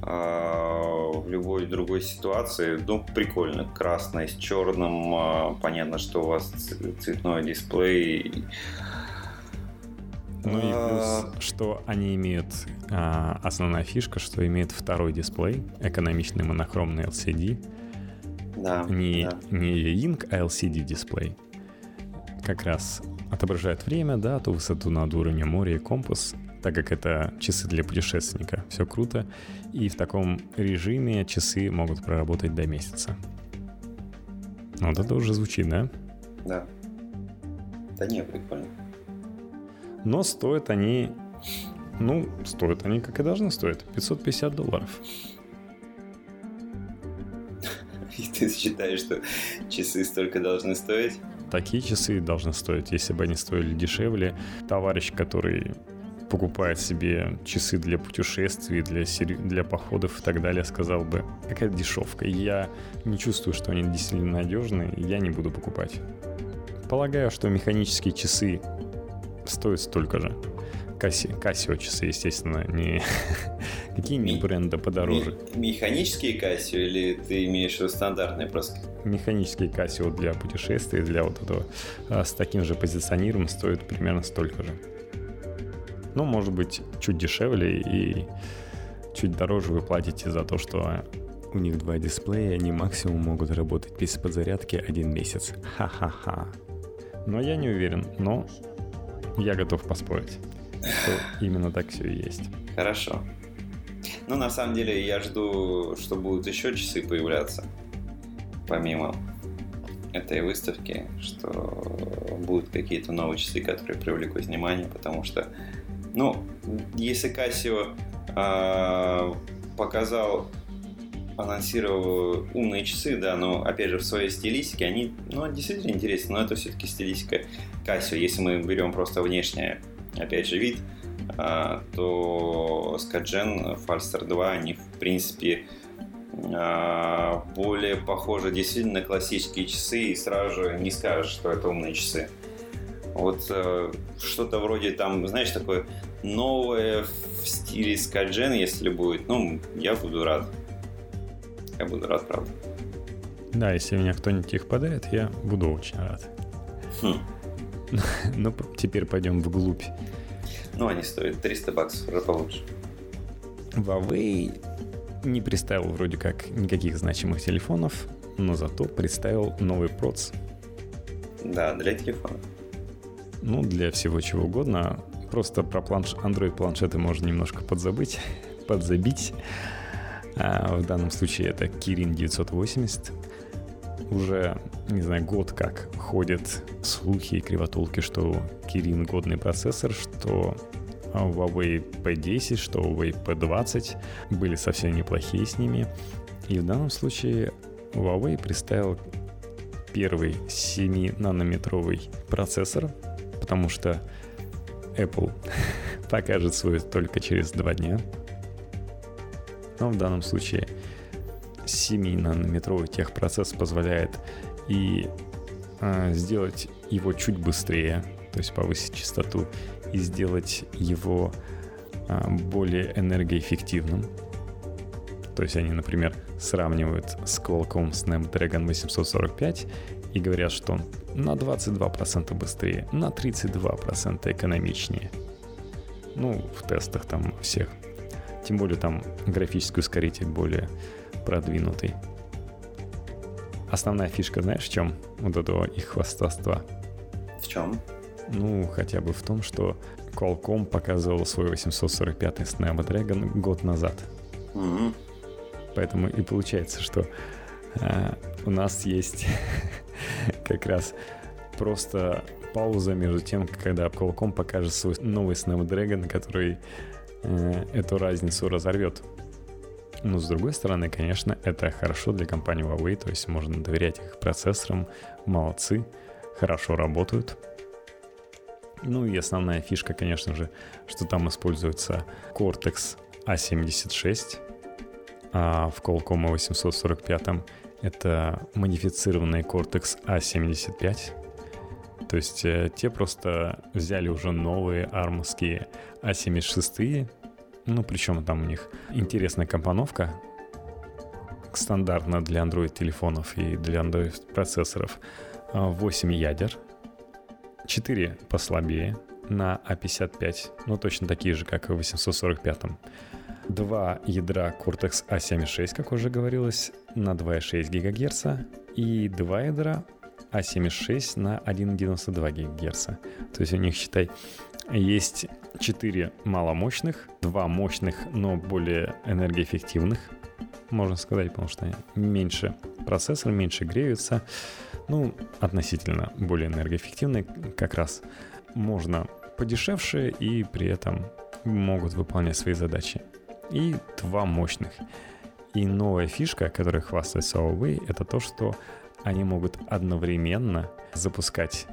в любой другой ситуации, ну, прикольно. Красное с черным, а, понятно, что у вас цветной дисплей. Ну и а, плюс, что они имеют, основная фишка, что имеют второй дисплей, экономичный монохромный LCD. Да, не, да. не Ink, а LCD дисплей. Как раз отображает время, дату, высоту над уровнем моря и компас так как это часы для путешественника. Все круто. И в таком режиме часы могут проработать до месяца. Вот это уже звучит, да? Да. Да не, прикольно. Но стоят они... Ну, стоят они, как и должны стоить. 550 долларов. И ты считаешь, что часы столько должны стоить? Такие часы должны стоить. Если бы они стоили дешевле, товарищ, который покупает себе часы для путешествий, для, сери... для походов и так далее, сказал бы, какая дешевка. Я не чувствую, что они действительно надежные, и я не буду покупать. Полагаю, что механические часы стоят столько же. Касси... Кассио часы, естественно, не какие-нибудь бренды подороже. Механические Кассио или ты имеешь в виду стандартные просто? Механические Кассио для путешествий, для вот этого а, с таким же позиционированием стоят примерно столько же. Ну, может быть, чуть дешевле и чуть дороже вы платите за то, что у них два дисплея, они максимум могут работать без подзарядки один месяц. Ха-ха-ха. Но я не уверен, но я готов поспорить, что именно так все и есть. Хорошо. Ну, на самом деле, я жду, что будут еще часы появляться, помимо этой выставки, что будут какие-то новые часы, которые привлекут внимание, потому что ну, если Casio э, показал, анонсировал умные часы, да, но опять же в своей стилистике они, ну, действительно интересны, но это все-таки стилистика Casio. Если мы берем просто внешне, опять же, вид, э, то Skadgen, Falster 2, они в принципе более похожи действительно на классические часы, и сразу же не скажешь, что это умные часы. Вот э, что-то вроде там, знаешь, такое новое в стиле скаджен, если будет, ну, я буду рад. Я буду рад, правда. Да, если меня кто-нибудь их подает, я буду очень рад. Хм. Ну, теперь пойдем вглубь Ну, они стоят 300 баксов, уже получше. Huawei не представил вроде как никаких значимых телефонов, но зато представил новый проц. Да, для телефона. Ну, для всего чего угодно. Просто про планш... Android планшеты можно немножко подзабыть, подзабить. А в данном случае это Kirin 980. Уже, не знаю, год как ходят слухи и кривотолки, что Kirin годный процессор, что Huawei P10, что Huawei P20 были совсем неплохие с ними. И в данном случае Huawei представил первый 7-нанометровый процессор, потому что Apple покажет свой только через два дня. Но в данном случае 7-нанометровый техпроцесс позволяет и э, сделать его чуть быстрее, то есть повысить частоту, и сделать его э, более энергоэффективным. То есть они, например, сравнивают с Qualcomm Snapdragon 845 и говорят, что он на 22% быстрее, на 32% экономичнее. Ну, в тестах там всех. Тем более там графический ускоритель более продвинутый. Основная фишка, знаешь, в чем вот этого их хвастовства? В чем? Ну, хотя бы в том, что Qualcomm показывал свой 845 Snapdragon год назад. Mm-hmm. Поэтому и получается, что э, у нас есть как раз просто пауза между тем, когда Qualcomm покажет свой новый Snapdragon, который э, эту разницу разорвет. Но с другой стороны, конечно, это хорошо для компании Huawei, то есть можно доверять их процессорам, молодцы, хорошо работают. Ну и основная фишка, конечно же, что там используется Cortex A76, а в Qualcomm 845 это модифицированный Cortex A75. То есть э, те просто взяли уже новые армовские A76, ну причем там у них интересная компоновка, стандартно для Android телефонов и для Android процессоров. 8 ядер, 4 послабее на A55, ну точно такие же, как и в 845 два ядра Cortex A76, как уже говорилось, на 2,6 ГГц и два ядра A76 на 1,92 ГГц. То есть у них, считай, есть 4 маломощных, 2 мощных, но более энергоэффективных, можно сказать, потому что меньше процессор, меньше греются. Ну, относительно более энергоэффективные как раз можно подешевше и при этом могут выполнять свои задачи и два мощных. И новая фишка, которой хвастается Huawei, это то, что они могут одновременно запускать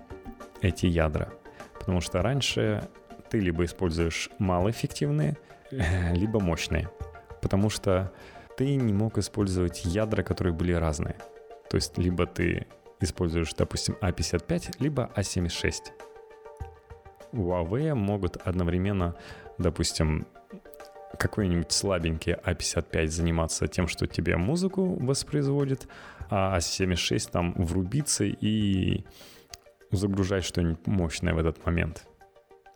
эти ядра. Потому что раньше ты либо используешь малоэффективные, либо мощные. Потому что ты не мог использовать ядра, которые были разные. То есть либо ты используешь, допустим, A55, а либо A76. А Huawei могут одновременно, допустим, какой-нибудь слабенький А55 заниматься тем, что тебе музыку воспроизводит, а А76 там врубиться и загружать что-нибудь мощное в этот момент.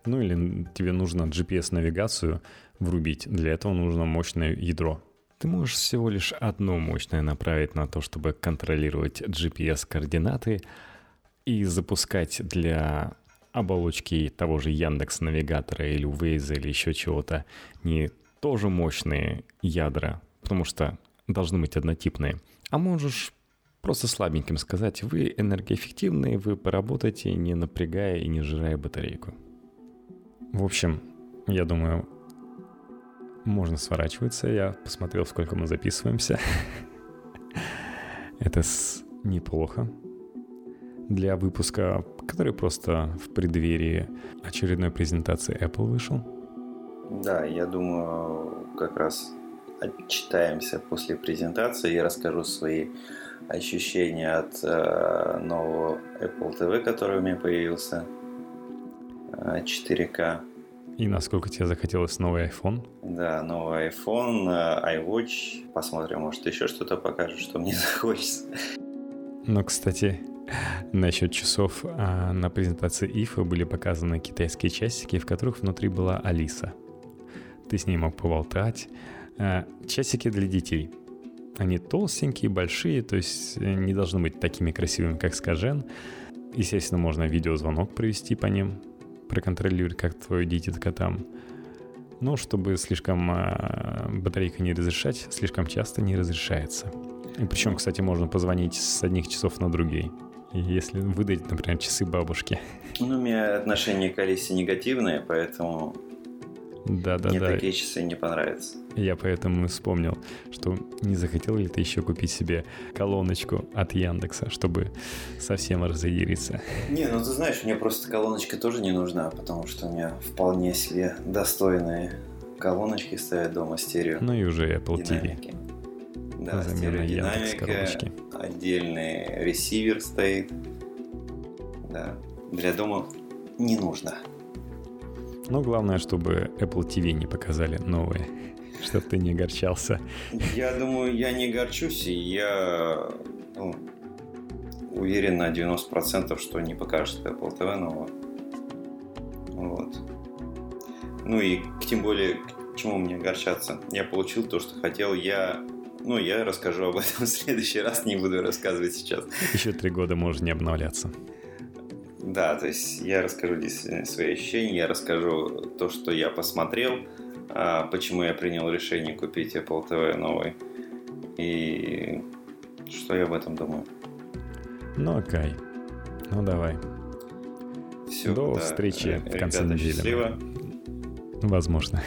Ну или тебе нужно GPS-навигацию врубить. Для этого нужно мощное ядро. Ты можешь всего лишь одно мощное направить на то, чтобы контролировать GPS-координаты и запускать для оболочки того же Яндекс Навигатора или Waze или еще чего-то не тоже мощные ядра, потому что должны быть однотипные. А можешь просто слабеньким сказать, вы энергоэффективные, вы поработаете, не напрягая и не сжирая батарейку. В общем, я думаю, можно сворачиваться. Я посмотрел, сколько мы записываемся. Это неплохо для выпуска, который просто в преддверии очередной презентации Apple вышел. Да, я думаю, как раз отчитаемся после презентации. Я расскажу свои ощущения от э, нового Apple TV, который у меня появился. Э, 4К. И насколько тебе захотелось новый iPhone? Да, новый iPhone, э, iWatch. Посмотрим, может еще что-то покажет, что мне захочется. Ну, кстати, Насчет часов а, на презентации IFA были показаны китайские часики, в которых внутри была Алиса. Ты с ней мог поболтать. А, часики для детей. Они толстенькие, большие, то есть э, не должны быть такими красивыми, как Скажен. Естественно, можно видеозвонок провести по ним, проконтролировать, как твое дитятка там. Но чтобы слишком э, батарейка не разрешать, слишком часто не разрешается. И причем, кстати, можно позвонить с одних часов на другие. Если выдать, например, часы бабушки. Ну, у меня отношение к Алисе негативное, поэтому да, да, мне да. такие часы не понравятся. Я поэтому вспомнил, что не захотел ли ты еще купить себе колоночку от Яндекса, чтобы совсем разъяриться. Не, ну ты знаешь, мне просто колоночка тоже не нужна, потому что у меня вполне себе достойные колоночки стоят дома стерео. Ну и уже Apple динамики. TV. Да, Замена Яндекс коробочки. отдельный ресивер стоит. Да, для дома не нужно. Но главное, чтобы Apple TV не показали новые, чтобы ты не огорчался. Я думаю, я не горчусь, и я ну, уверен на 90%, что не покажет Apple TV нового. Вот. Ну и тем более, к чему мне огорчаться? Я получил то, что хотел. Я ну, я расскажу об этом в следующий раз, не буду рассказывать сейчас. Еще три года может не обновляться. Да, то есть я расскажу действительно свои ощущения, я расскажу то, что я посмотрел, а, почему я принял решение купить Apple TV новый и что я об этом думаю. Ну, окей. Ну, давай. Все, До да, встречи э, в конце ребята, недели. Счастливо. Возможно.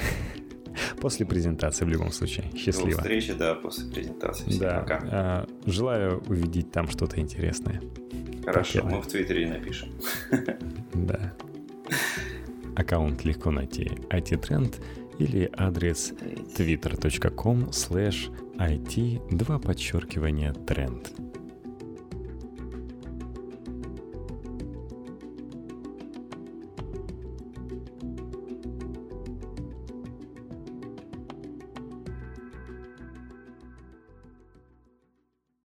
После презентации в любом случае. До Счастливо. встречи, да, после презентации. Всем Да. пока. а, Желаю увидеть там что-то интересное. Хорошо, покеда. мы в Твиттере напишем. Да. Аккаунт легко найти. IT-тренд или адрес twitter.com slash IT 2 подчеркивания тренд.